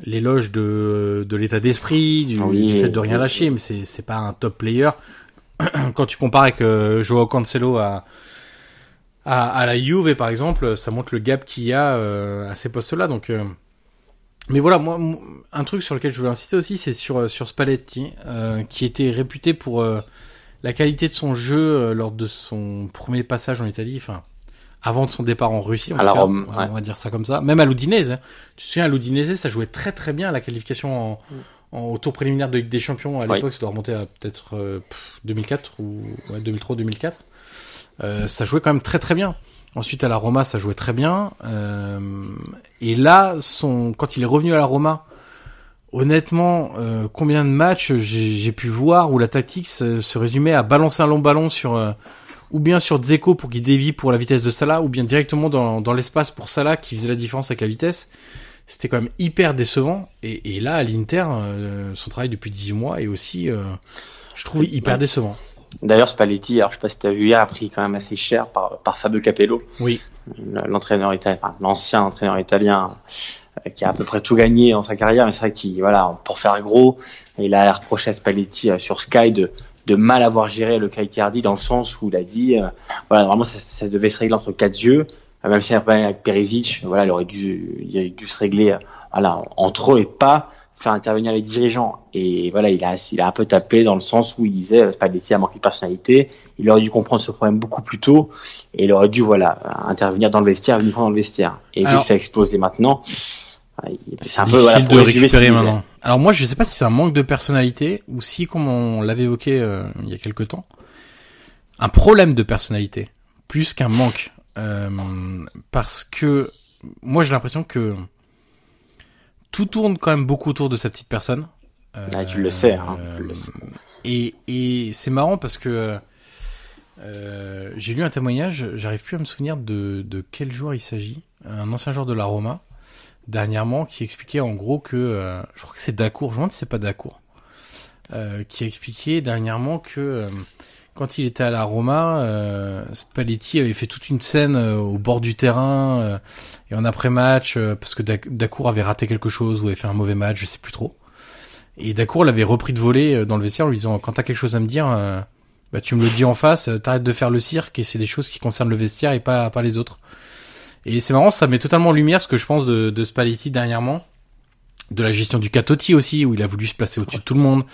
l'éloge de de l'état d'esprit, du,
Oui.
du fait de rien lâcher, mais c'est c'est pas un top player. Quand tu compares avec euh, Joao Cancelo à à, à la Juve par exemple, ça montre le gap qu'il y a euh, à ces postes-là. Donc, euh, mais voilà, moi, un truc sur lequel je voulais insister aussi, c'est sur sur Spalletti, euh, qui était réputé pour euh, la qualité de son jeu euh, lors de son premier passage en Italie, enfin avant de son départ en Russie. En
À
tout cas,
Rome,
on va- dire ça comme ça. Même à l'Udinese, hein. tu te souviens à l'Udinese, ça jouait très très bien à la qualification en, en au tour préliminaire de Ligue des Champions. À
Oui.
l'époque, ça doit remonter à peut-être euh, pff, 2004 ou ouais, 2003-2004. Euh, ça jouait quand même très très bien. Ensuite à la Roma, ça jouait très bien. Euh, et là, son quand il est revenu à la Roma, honnêtement, euh, combien de matchs j'ai j'ai pu voir où la tactique se, se résumait à balancer un long ballon sur euh, ou bien sur Dzeko pour qu'il dévie pour la vitesse de Salah, ou bien directement dans, dans l'espace pour Salah qui faisait la différence avec la vitesse. C'était quand même hyper décevant. Et, et là, à l'Inter, euh, son travail depuis 18 mois est aussi, euh, je trouve, hyper
Ouais.
décevant.
D'ailleurs, Spalletti, alors je sais pas si t'as vu hier, a pris quand même assez cher par, par Fabio Capello,
Oui.
l'entraîneur italien, enfin, l'ancien entraîneur italien, euh, qui a à peu près tout gagné dans sa carrière, mais c'est vrai qu'il, voilà, pour faire gros, il a reproché à Spalletti sur Sky de, de mal avoir géré le cas Icardi dans le sens où il a dit, euh, voilà, vraiment ça, ça devait se régler entre quatre yeux, Euh, même si avec Perisic, voilà, il aurait dû, il aurait dû se régler, euh, voilà, entre eux et pas faire intervenir les dirigeants. Et voilà, il a, il a un peu tapé dans le sens où il disait, Spalletti a manqué de personnalité, il aurait dû comprendre ce problème beaucoup plus tôt, et il aurait dû, voilà, intervenir dans le vestiaire, uniquement dans le vestiaire. Et vu que ça a explosé maintenant, c'est peu,
difficile
voilà, pour
de récupérer maintenant. Alors moi, je sais pas si c'est un manque de personnalité ou si, comme on l'avait évoqué euh, il y a quelque temps, un problème de personnalité plus qu'un manque. Euh, parce que moi, j'ai l'impression que tout tourne quand même beaucoup autour de sa petite personne. Euh,
Ah, tu le sais, hein, tu le sais.
Et, et c'est marrant parce que euh, j'ai lu un témoignage, j'arrive plus à me souvenir de, de quel joueur il s'agit, un ancien joueur de la Roma, dernièrement, qui expliquait en gros que, euh, je crois que c'est Dacour, je me demande c'est pas Dacour, euh, qui a expliqué dernièrement que euh, quand il était à la Roma, Spalletti avait fait toute une scène au bord du terrain et en après-match parce que Dac- Dacour avait raté quelque chose ou avait fait un mauvais match, je sais plus trop. Et Dacour l'avait repris de voler dans le vestiaire en lui disant quand t'as quelque chose à me dire, bah tu me le dis en face, t'arrêtes de faire le cirque et c'est des choses qui concernent le vestiaire et pas pas les autres. Et c'est marrant, ça met totalement en lumière ce que je pense de, de Spalletti dernièrement de la gestion du Catoti aussi, où il a voulu se placer au-dessus de tout le monde.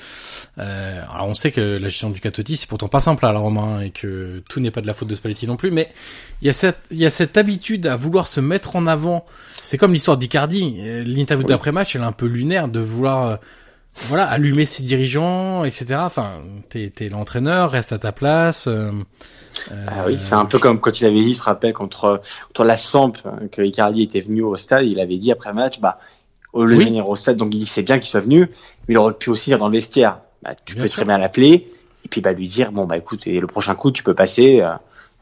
Euh, alors on sait que la gestion du Catoti, c'est pourtant pas simple à la Romain, et que tout n'est pas de la faute de Spalletti non plus, mais il y a cette, il y a cette habitude à vouloir se mettre en avant. C'est comme l'histoire d'Icardi. Euh, l'interview d'après-match, elle est un peu lunaire de vouloir, euh, voilà, allumer ses dirigeants, etc. Enfin, t'es, t'es l'entraîneur, reste à ta place. Euh,
ah oui, c'est un peu comme quand il avait dit, je te rappelle, contre, contre la Samp, hein, que Icardi était venu au stade, il avait dit après match, bah, au lieu de venir au stade, donc il dit c'est bien qu'il soit venu, mais il aurait pu aussi dire dans le vestiaire. Bah, tu peux très bien l'appeler et puis bah lui dire bon bah écoute et le prochain coup tu peux passer euh,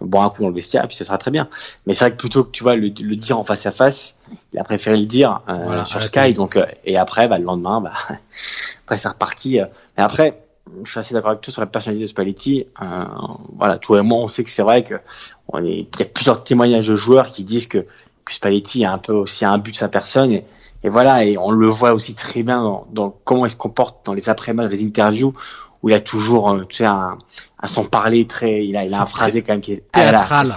boire un coup dans le vestiaire et puis ce sera très bien. Mais c'est vrai que plutôt que tu vois le, le, dire en face à face, il a préféré le dire euh, sur Sky donc euh, et après bah le lendemain bah après c'est reparti. Euh. mais après je suis assez d'accord avec toi sur la personnalité de Spalletti. Euh, voilà, toi et moi, on sait que c'est vrai que on est, il y a plusieurs témoignages de joueurs qui disent que, que Spalletti a un peu aussi un but de sa personne et, et voilà, et on le voit aussi très bien dans, dans comment il se comporte dans les après-matchs, les interviews, où il a toujours, euh, tu sais, un, un son parler très, il a, il a un phrasé quand même qui est
théâtral.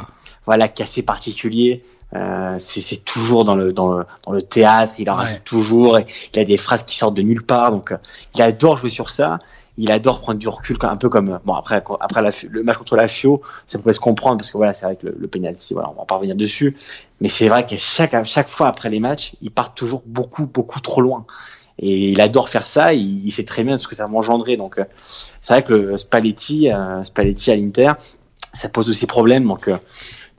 voilà, qui est assez particulier. Euh, c'est toujours dans le, dans le dans le théâtre, il en ouais. rajoute toujours, et il a des phrases qui sortent de nulle part, donc euh, il adore jouer sur ça. Il adore prendre du recul, un peu comme bon après après la, le match contre la Fio, ça pouvait se comprendre parce que voilà c'est vrai que le, le penalty, voilà on va pas revenir dessus, mais c'est vrai qu'à chaque à chaque fois après les matchs, il part toujours beaucoup beaucoup trop loin. Et il adore faire ça, il, il sait très bien ce que ça va engendrer. Donc euh, c'est vrai que le Spalletti euh, Spalletti à l'Inter, ça pose aussi problème. Donc euh,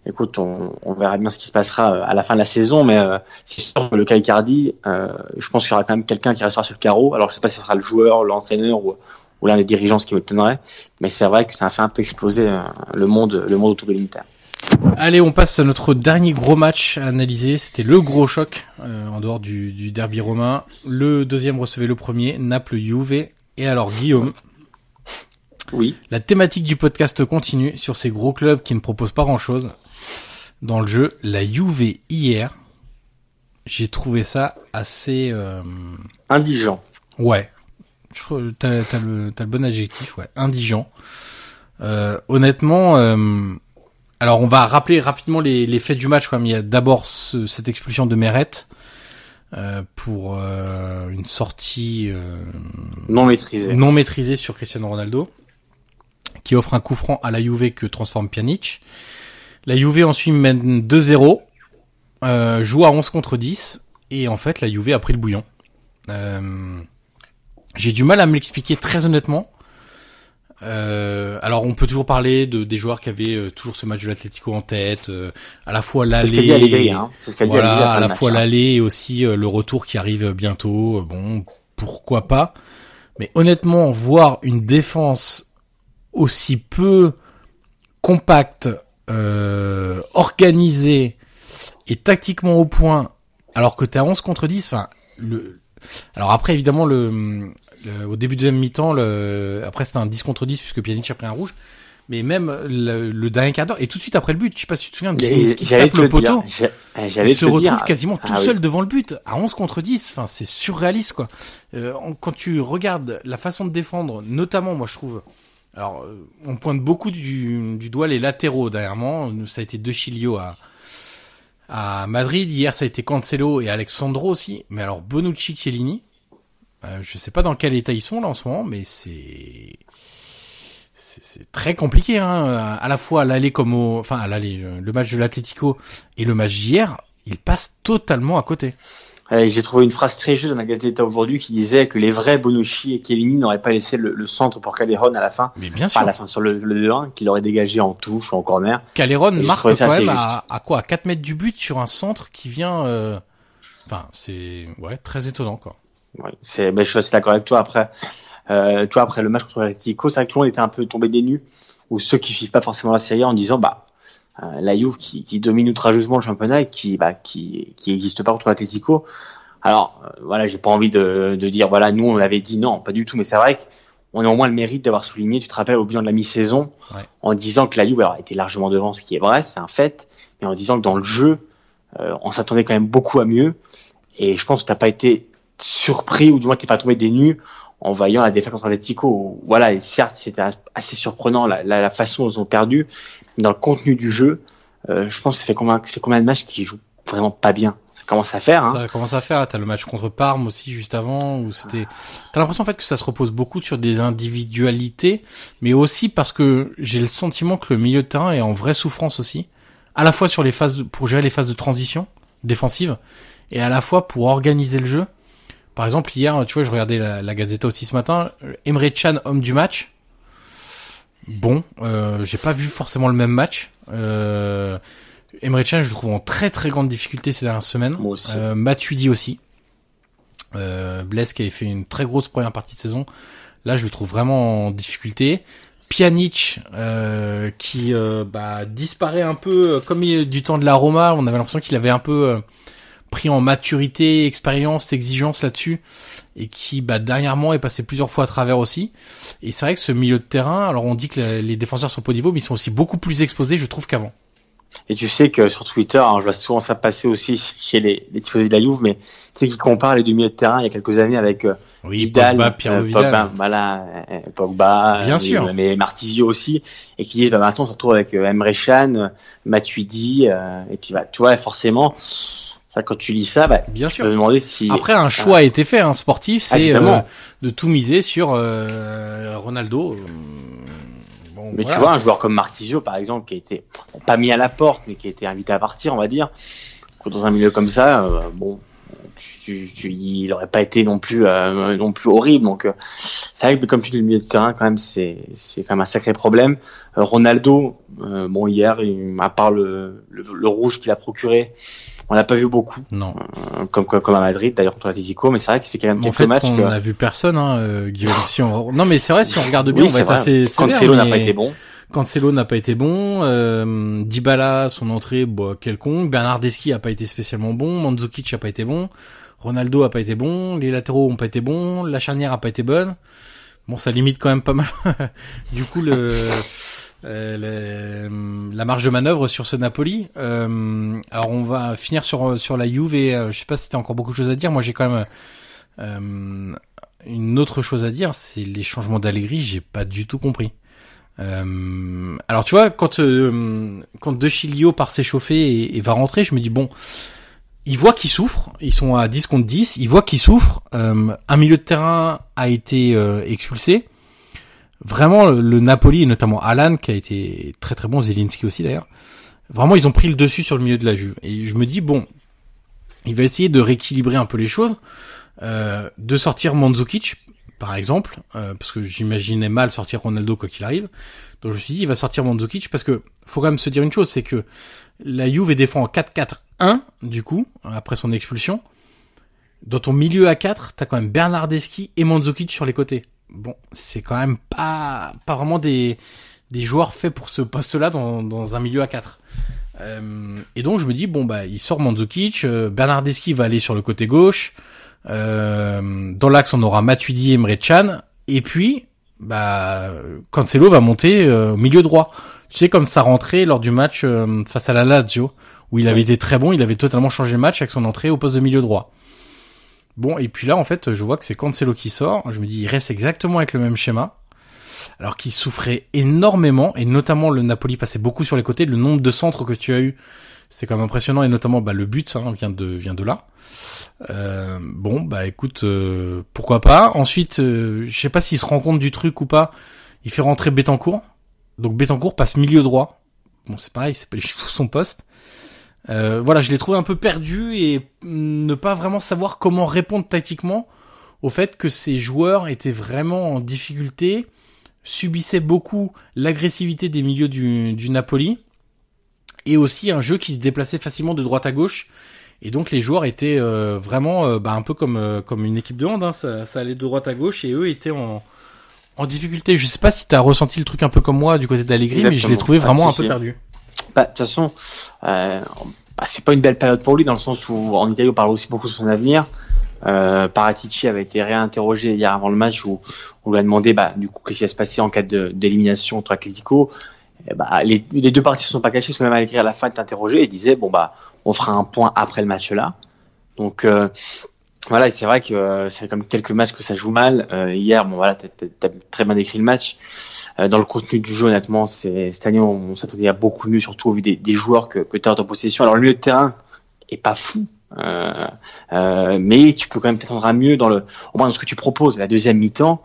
écoute, on, on, verra bien ce qui se passera euh, à la fin de la saison, mais euh, c'est sûr que le cas Icardi, euh, je pense qu'il y aura quand même quelqu'un qui restera sur le carreau. Alors je sais pas si ce sera le joueur, l'entraîneur ou, ou l'un des dirigeants, ce qui me m'étonnerait, mais c'est vrai que ça a fait un peu exploser le monde, le monde autour de l'Inter.
Allez, on passe à notre dernier gros match à analyser. C'était le gros choc euh, en dehors du, du, derby romain. Le deuxième recevait le premier, Naples-Juve. Et alors Guillaume,
oui.
La thématique du podcast continue sur ces gros clubs qui ne proposent pas grand-chose. Dans le jeu, la Juve hier, j'ai trouvé ça assez euh...
indigent.
Ouais, t'as as le, as le bon adjectif, ouais, indigent. Euh, honnêtement, euh... alors on va rappeler rapidement les, les faits du match. Comme il y a d'abord ce, cette expulsion de Meret. Euh, pour euh, une sortie euh,
non maîtrisée
non maîtrisée sur Cristiano Ronaldo qui offre un coup franc à la Juve que transforme Pjanic. La Juve ensuite mène 2-0, euh, joue à 11 contre 10, et en fait la Juve a pris le bouillon. Euh, J'ai du mal à me l'expliquer très honnêtement. Euh, alors on peut toujours parler de des joueurs qui avaient euh, toujours ce match de l'Atlético en tête, euh, à la fois l'aller,
hein.
voilà, à la fois l'aller et aussi euh, le retour qui arrive bientôt. bon, pourquoi pas Mais honnêtement, voir une défense aussi peu compacte, euh, organisé et tactiquement au point, alors que t'es à 11 contre 10, enfin, le, alors après, évidemment, le, le au début de deuxième mi-temps, le, après c'était un 10 contre 10 puisque Pjanic a pris un rouge. Mais même le, le dernier quart d'heure, et tout de suite après le but, je sais pas si tu te souviens,
qui tape
le poteau,
il
se retrouve
dire.
quasiment tout
ah,
seul
oui.
devant le but, à 11 contre 10, enfin c'est surréaliste quoi. Euh, quand tu regardes la façon de défendre, notamment moi je trouve, alors, on pointe beaucoup du, doigt les latéraux dernièrement. Ça a été De Chilio à, Madrid. Hier, ça a été Cancelo et Alexandro aussi. Mais alors, Bonucci, Chiellini, euh, je sais pas dans quel état ils sont là en ce moment, mais c'est c'est très compliqué. Hein. À la fois l'aller comme au, enfin l'aller, le match de l'Atlético et le match d'hier, ils passent totalement à côté.
J'ai trouvé une phrase très juste dans la Gazette aujourd'hui qui disait que les vrais Bonucci et Chiellini n'auraient pas laissé le, le, centre pour Calderon à la fin.
Mais bien sûr.
Enfin, à la fin sur le, le 2-1, qu'il aurait dégagé en touche ou en corner.
Calderon marque quand même à, à, quoi? À 4 mètres du but sur un centre qui vient. Euh... Enfin, c'est ouais très étonnant quoi.
Ouais, c'est, ben, je suis assez d'accord avec toi. Après, euh, toi après le match contre l'Atlético, c'est vrai que tout le monde était un peu tombé des nues, ou ceux qui suivent pas forcément la série en disant bah euh, la Juve qui, qui domine outrageusement le championnat et qui bah qui qui existe pas contre l'Atlético. Alors euh, voilà, j'ai pas envie de, de dire voilà nous on avait dit non, pas du tout, mais c'est vrai qu'on a au moins le mérite d'avoir souligné. Tu te rappelles au bilan de la mi-saison
ouais.
en disant que la Juve alors, était largement devant, ce qui est vrai, c'est un fait, mais en disant que dans le jeu euh, on s'attendait quand même beaucoup à mieux. Et je pense que t'as pas été surpris ou du moins t'es pas tombé des nues en voyant la défaite contre l'Atlético. Voilà, et certes c'était assez surprenant la, la, la, façon dont ils ont perdu, dans le contenu du jeu, Euh, je pense que ça fait combien, ça fait combien de matchs qu'il joue vraiment pas bien. Ça commence à faire. Hein.
Ça commence à faire. T'as le match contre Parme aussi juste avant où c'était. T'as l'impression en fait que ça se repose beaucoup sur des individualités, mais aussi parce que j'ai le sentiment que le milieu de terrain est en vraie souffrance aussi, à la fois sur les phases pour gérer les phases de transition défensive et à la fois pour organiser le jeu. Par exemple hier, tu vois, je regardais la, la Gazeta aussi ce matin. Emre Chan, homme du match. Bon, euh, j'ai pas vu forcément le même match. Euh, Emre Can, je le trouve en très très grande difficulté ces dernières semaines.
Moi aussi.
Euh, Matuidi aussi. Euh, Blaise qui avait fait une très grosse première partie de saison. Là, je le trouve vraiment en difficulté. Pjanic euh, qui euh, bah, disparaît un peu euh, comme il, du temps de la Roma. On avait l'impression qu'il avait un peu euh, pris en maturité, expérience, exigence là-dessus, et qui bah, dernièrement est passé plusieurs fois à travers aussi. Et c'est vrai que ce milieu de terrain, alors on dit que la- les défenseurs sont pas au niveau, mais ils sont aussi beaucoup plus exposés, je trouve, qu'avant.
Et tu sais que sur Twitter, alors je vois souvent ça passer aussi chez les, les tifosi de la Juve, mais tu sais qu'ils comparent les deux milieux de terrain il y a quelques années avec euh,
Oui,
Vidal,
Pogba, Pirlo
euh,
Vidal.
Pogba, voilà, euh, Pogba,
Bien
euh,
sûr.
mais Marquisio aussi, et qui disent bah maintenant on se retrouve avec euh, Emre euh, Matuidi, euh, et puis bah tu vois forcément, quand tu lis ça, bah,
Bien
tu
sûr.
peux demander si
Après, un choix a été fait, hein, sportif,
Ah,
c'est
évidemment.
euh, de tout miser sur euh, Ronaldo. Euh, Bon,
Mais
voilà.
tu vois, un joueur comme Marquisio, par exemple, qui a été pas mis à la porte, mais qui a été invité à partir, on va dire, dans un milieu comme ça, euh, bon, tu, tu, il aurait pas été non plus euh, non plus horrible. Donc, euh, c'est vrai que comme tu dis, le milieu de terrain, quand même, c'est c'est quand même un sacré problème. Euh, Ronaldo, euh, bon, hier, il- à part le, le, le rouge qu'il a procuré, on l'a pas vu beaucoup,
Non.
euh, comme, comme comme à Madrid, d'ailleurs contre l'Atlético, mais c'est vrai que ça fait quand même quelques
fait,
matchs
on
que
n'a vu personne, hein, euh, Guillaume. Si on... Non, mais c'est vrai, si on regarde bien,
Oui,
on va
c'est
être
vrai.
assez.
Cancelo n'a
mais
pas été bon.
Cancelo n'a pas été bon. Euh, Dybala, son entrée, bon, quelconque. Bernardeschi a pas été spécialement bon. Mandzukic a pas été bon. Ronaldo a pas été bon. Les latéraux ont pas été bons. La charnière a pas été bonne. Bon, ça limite quand même pas mal. du coup, le euh, le- la marge de manœuvre sur ce Napoli. Euh, alors, on va finir sur sur la Juve. Et, euh, je sais pas si t'as encore beaucoup de choses à dire. Moi, j'ai quand même euh, une autre chose à dire. C'est les changements d'Allegri. J'ai pas du tout compris. Euh, alors tu vois quand euh, quand De Chilio part s'échauffer et, va rentrer, je me dis bon, ils voient qu'ils souffrent, ils sont à 10 contre 10, ils voient qu'ils souffrent. Euh, un milieu de terrain a été euh, expulsé. Vraiment le, Napoli et notamment Alan qui a été très très bon, Zelinski aussi d'ailleurs. Vraiment ils ont pris le dessus sur le milieu de la Juve et je me dis bon, il va essayer de rééquilibrer un peu les choses, euh, de sortir Mandzukic par exemple, euh, parce que j'imaginais mal sortir Ronaldo quoi qu'il arrive. Donc je me suis dit, il va sortir Mandzukic parce que faut quand même se dire une chose, c'est que la Juve défend en 4-4-1 du coup après son expulsion. Dans ton milieu à 4, t'as quand même Bernardeschi et Mandzukic sur les côtés. Bon, c'est quand même pas pas vraiment des des joueurs faits pour ce poste-là dans dans un milieu à 4. Euh, et donc je me dis bon bah il sort Mandzukic, euh, Bernardeschi va aller sur le côté gauche. Euh, dans l'axe, on aura Matuidi et Emre Can. Et puis, bah, Cancelo va monter euh, au milieu droit. Tu sais, comme ça rentrait lors du match euh, face à la Lazio, où il avait été très bon, il avait totalement changé le match avec son entrée au poste de milieu droit. Bon, et puis là, en fait, je vois que c'est Cancelo qui sort. Je me dis, il reste exactement avec le même schéma. Alors qu'il souffrait énormément, et notamment le Napoli passait beaucoup sur les côtés. Le nombre de centres que tu as eu, c'est quand même impressionnant, et notamment bah, le but hein, vient de vient de là. Euh, bon, bah écoute, euh, pourquoi pas. Ensuite, euh, je sais pas s'il se rend compte du truc ou pas. Il fait rentrer Betancourt. Donc Betancourt passe milieu droit. Bon, c'est pareil, c'est pas du tout son poste. Euh, voilà, je l'ai trouvé un peu perdu et ne pas vraiment savoir comment répondre tactiquement au fait que ces joueurs étaient vraiment en difficulté, subissaient beaucoup l'agressivité des milieux du, du Napoli et aussi un jeu qui se déplaçait facilement de droite à gauche. Et donc les joueurs étaient euh, vraiment euh, bah, un peu comme euh, comme une équipe de hand, hein, ça, ça allait de droite à gauche et eux étaient en en difficulté. Je sais pas si t'as ressenti le truc un peu comme moi du côté d'Allegri, mais je l'ai trouvé
Ah,
vraiment
si,
un peu
si.
perdu.
Bah, de toute façon, euh, bah, c'est pas une belle période pour lui dans le sens où en Italie on parle aussi beaucoup de son avenir. Euh, Paratici avait été réinterrogé hier avant le match où on lui a demandé bah, du coup qu'est-ce qui va se passer en cas d'élimination contre Atletico. Et bah, les, deux parties ne sont pas cachées parce que même Allegri à la fin interrogé et disait bon bah on fera un point après le match là. Donc euh, voilà, c'est vrai que euh, c'est comme quelques matchs que ça joue mal. Euh, hier, bon voilà, t'as très bien décrit le match. Dans le contenu du jeu, honnêtement, c'est cette année on, s'attendait à beaucoup mieux, surtout au vu des, des joueurs que, que tu as en possession. Alors le milieu de terrain est pas fou, euh, euh, mais tu peux quand même t'attendre à mieux dans le, au moins dans ce que tu proposes. La deuxième mi-temps,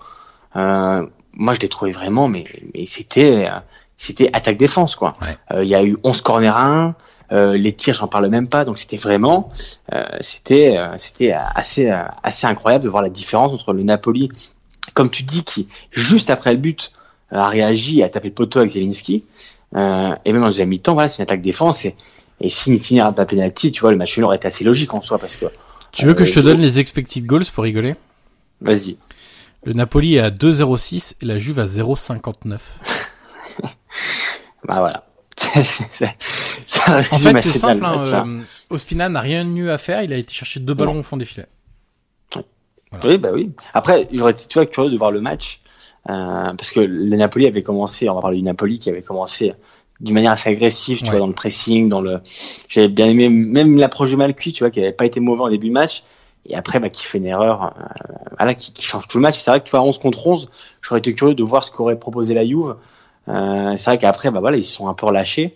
euh, moi je l'ai trouvé vraiment, mais, mais c'était, c'était attaque-défense quoi. Il y a eu 11 corners à 1, euh, les tirs, j'en parle même pas. Donc c'était vraiment, euh, c'était, euh, c'était assez, assez incroyable de voir la différence entre le Napoli, comme tu dis, qui juste après le but a réagi a tapé le poteau avec Zelinski, et même en deuxième mi-temps, voilà, c'est une attaque défense et, et si Nitini pas penalty, tu vois, le match nul aurait été assez logique en soi parce que.
Tu veux que je te donne les expected goals pour rigoler?
Vas-y.
Le Napoli est à 2,06 et la Juve à 0,59.
bah voilà
en fait, c'est simple. Hein, euh, Ospina n'a rien eu à faire. Il a été chercher deux ballons au fond des filets.
Oui, bah oui. Après, j'aurais été tu vois, curieux de voir le match. Euh, parce que le Napoli avait commencé, on va parler du Napoli qui avait commencé d'une manière assez agressive, tu vois, dans le pressing, dans le. J'avais bien aimé même l'approche de Malcuit, tu vois, qui avait pas été mauvais en début de match. Et après, bah, qui fait une erreur, euh, voilà, qui, qui, change tout le match. C'est vrai que tu vois, 11 contre 11, j'aurais été curieux de voir ce qu'aurait proposé la Juve. Euh, c'est vrai qu'après, bah voilà, ils se sont un peu relâchés.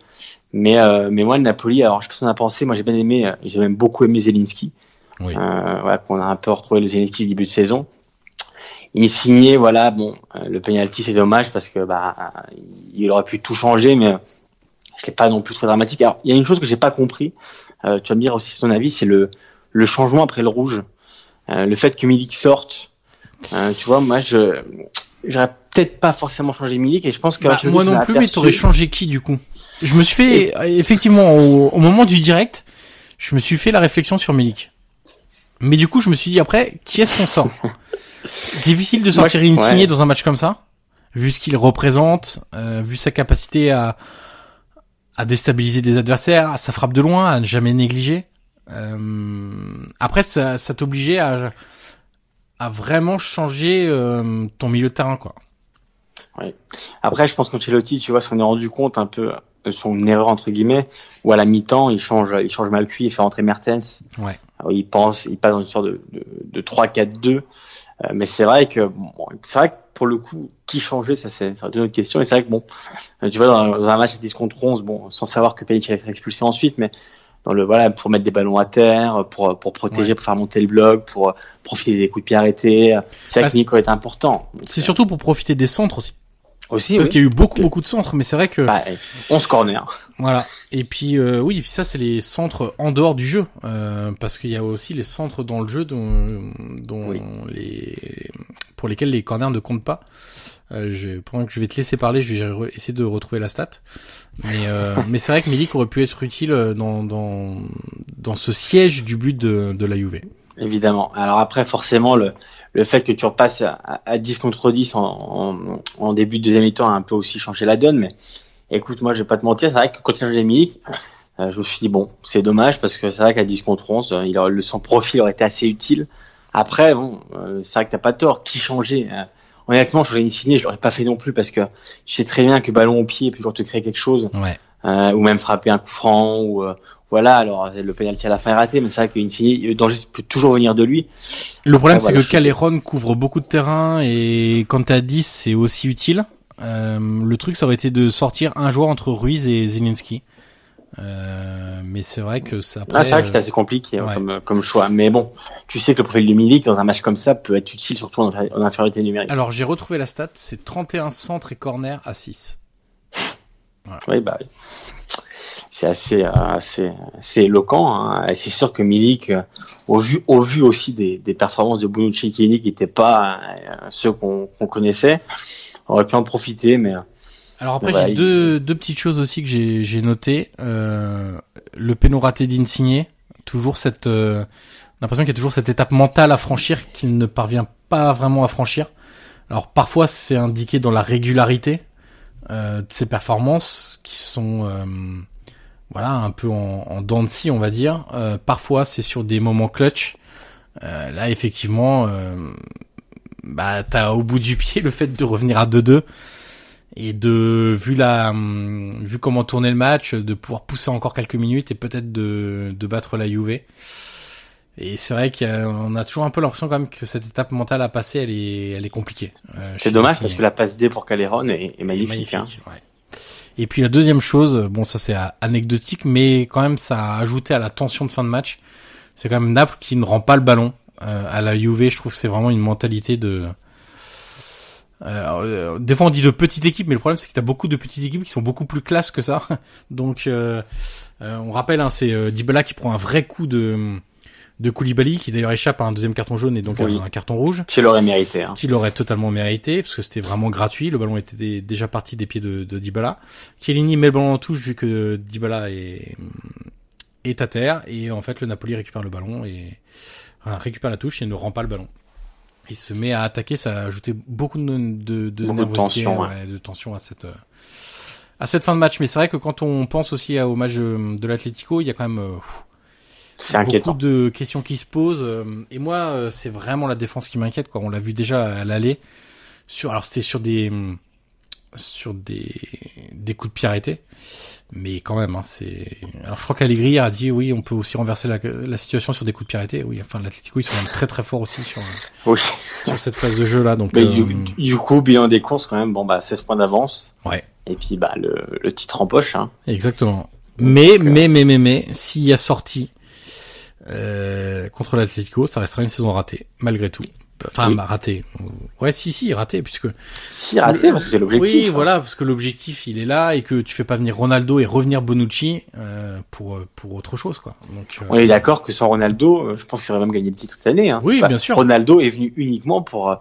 Mais euh, mais moi, le Napoli, alors je sais pas ce qu'on a pensé. Moi, j'ai bien aimé, j'ai même beaucoup aimé Zelinski. Oui. Euh, voilà, qu'on a un peu retrouvé le Zelinski début de saison. Il est signé, voilà, bon, le penalty c'est dommage parce que bah il aurait pu tout changer, mais je l'ai pas non plus très dramatique. Alors il y a une chose que j'ai pas compris. Euh, tu vas me dire aussi ton avis, c'est le le changement après le rouge, euh, le fait que Milik sorte. tu vois, moi je j'aurais peut-être pas forcément changé Milik et je pense que
bah, moi non plus mais t'aurais changé qui du coup? Je me suis fait effectivement au, moment du direct je me suis fait la réflexion sur Milik mais du coup je me suis dit après qui est-ce qu'on sort? difficile de sortir une Insigné dans un match comme ça vu ce qu'il représente euh, vu sa capacité à à déstabiliser des adversaires à sa frappe de loin à ne jamais négliger euh, après ça, ça t'obligeait à a vraiment changé euh, ton milieu de terrain, quoi.
Oui. Après, je pense qu'Ancelotti, tu vois, s'en est rendu compte un peu de son erreur entre guillemets, où à la mi-temps, il change, il change mal cuit, il fait rentrer Mertens.
Ouais.
il pense, il passe dans une sorte de, de, de 3-4-2. Euh, mais c'est vrai que, bon, c'est vrai que pour le coup, qui changeait, ça c'est une autre question. Et c'est vrai que bon, tu vois, dans, un match à 10 contre 11, bon, sans savoir que Pelic allait être expulsé ensuite, mais dans le voilà pour mettre des ballons à terre, pour pour protéger, pour faire monter le bloc, pour profiter des coups de pied arrêtés. C'est vrai que Nico est important.
C'est surtout pour profiter des centres aussi.
Aussi,
parce qu'il y a eu beaucoup beaucoup de centres, mais c'est vrai que
bah, on se corner.
Voilà. Et puis euh, oui, et puis ça c'est les centres en dehors du jeu, euh, parce qu'il y a aussi les centres dans le jeu dont, dont les pour lesquels les corners ne comptent pas. Euh, je, pendant que je vais te laisser parler, je vais essayer de retrouver la stat. Mais, euh, mais c'est vrai que Milik aurait pu être utile euh, dans, dans, dans ce siège du but de, de la Juve.
Évidemment. Alors après, forcément, le, le fait que tu repasses à, à 10 contre 10 en, en, en début de deuxième mi-temps a un peu aussi changé la donne. Mais écoute, moi, je vais pas te mentir, c'est vrai que quand il a Milik, euh, je me suis dit, bon, c'est dommage parce que c'est vrai qu'à 10 contre 11, il a, le, son profil aurait été assez utile. Après, bon, c'est vrai que t'as pas tort. Qui changeait honnêtement, j'aurais signé, je l'aurais pas fait non plus parce que je sais très bien que ballon au pied peut toujours te créer quelque chose,
ouais.
euh, ou même frapper un coup franc, ou euh, voilà. Alors le penalty à la fin est raté, mais c'est vrai qu'Insigné, le danger peut toujours venir de lui.
Le problème, c'est que je... couvre beaucoup de terrain et quand t'as 10, c'est aussi utile. Euh, le truc, ça aurait été de sortir un joueur entre Ruiz et Zelinski. Euh, mais c'est vrai que ça.
Ah, c'est vrai que c'était assez compliqué hein, comme, comme choix. Mais bon, tu sais que le profil de Milik dans un match comme ça peut être utile, surtout en, en infériorité numérique.
Alors j'ai retrouvé la stat, c'est 31 centres et corner à 6.
Voilà. Oui, bah oui. C'est assez, euh, assez, assez éloquent. Hein. Et c'est sûr que Milik, euh, au vu, au vu aussi des, des performances de Bonucci qui n'étaient pas euh, ceux qu'on connaissait, aurait pu en profiter, mais
alors après, j'ai deux, deux petites choses aussi que j'ai, j'ai noté. Euh, le péno raté d'Insigné, toujours cette, euh, l'impression qu'il y a toujours cette étape mentale à franchir qu'il ne parvient pas vraiment à franchir. Alors parfois c'est indiqué dans la régularité euh, de ses performances qui sont euh, voilà un peu en, en dents de scie on va dire. Euh, parfois c'est sur des moments clutch. Euh, là effectivement, bah t'as au bout du pied le fait de revenir à 2-2 et de vu la hum, vu comment tourner le match de pouvoir pousser encore quelques minutes et peut-être de de battre la Juve Et c'est vrai qu'on a toujours un peu l'impression quand même que cette étape mentale à passer, elle est, elle est compliquée.
Euh, c'est dommage parce que la passe D pour Caléron est, est magnifique. Hein.
Ouais. Et puis la deuxième chose, bon ça c'est anecdotique, mais quand même ça a ajouté à la tension de fin de match. C'est quand même Naples qui ne rend pas le ballon euh, à la Juve. Je trouve que c'est vraiment une mentalité de. Euh, des fois on dit de petite équipe, mais le problème c'est que t'as beaucoup de petites équipes qui sont beaucoup plus classes que ça. Donc euh, on rappelle, hein, c'est Dybala qui prend un vrai coup de de Koulibaly qui d'ailleurs échappe à un deuxième carton jaune et donc un, carton rouge.
Qui l'aurait mérité. Hein.
Qui l'aurait totalement mérité parce que c'était vraiment gratuit. Le ballon était déjà parti des pieds de, de Dybala. Chiellini met le ballon en touche vu que Dybala est, est à terre et en fait le Napoli récupère le ballon et récupère la touche et ne rend pas le ballon. Il se met à attaquer, ça a ajouté beaucoup de, de, de,
tension,
de tension à cette à cette fin de match. Mais c'est vrai que quand on pense aussi au match de l'Atlético, il y a quand même euh,
c'est inquiétant.
Beaucoup de questions qui se posent. Euh, et moi, euh, c'est vraiment la défense qui m'inquiète. Quoi. On l'a vu déjà à l'aller. Sur, alors c'était sur des sur des des coups de pied arrêtés. Mais quand même, hein, c'est. Alors je crois qu'Allegri a dit oui, on peut aussi renverser la, la situation sur des coups de pied arrêtés. Oui, enfin l'Atlético ils sont même très très forts aussi sur sur cette phase de jeu là. Donc
Mais euh, du, coup, bilan des courses quand même. Bon bah 16 points d'avance.
Ouais.
Et puis bah le, le titre en poche. Hein.
Exactement. mais, mais mais mais mais s'il y a sorti euh, contre l'Atlético, ça restera une saison ratée, malgré tout. Enfin, raté. Ouais, si, si, raté, puisque.
Si, raté, parce que c'est l'objectif.
Oui, hein. voilà, parce que l'objectif, il est là, et que tu fais pas venir Ronaldo et revenir Bonucci, euh, pour, pour autre chose, quoi. Donc,
euh... On est d'accord que sans Ronaldo, euh, je pense qu'il aurait même gagné le titre cette année, hein.
Oui, bien sûr.
Ronaldo est venu uniquement pour, euh,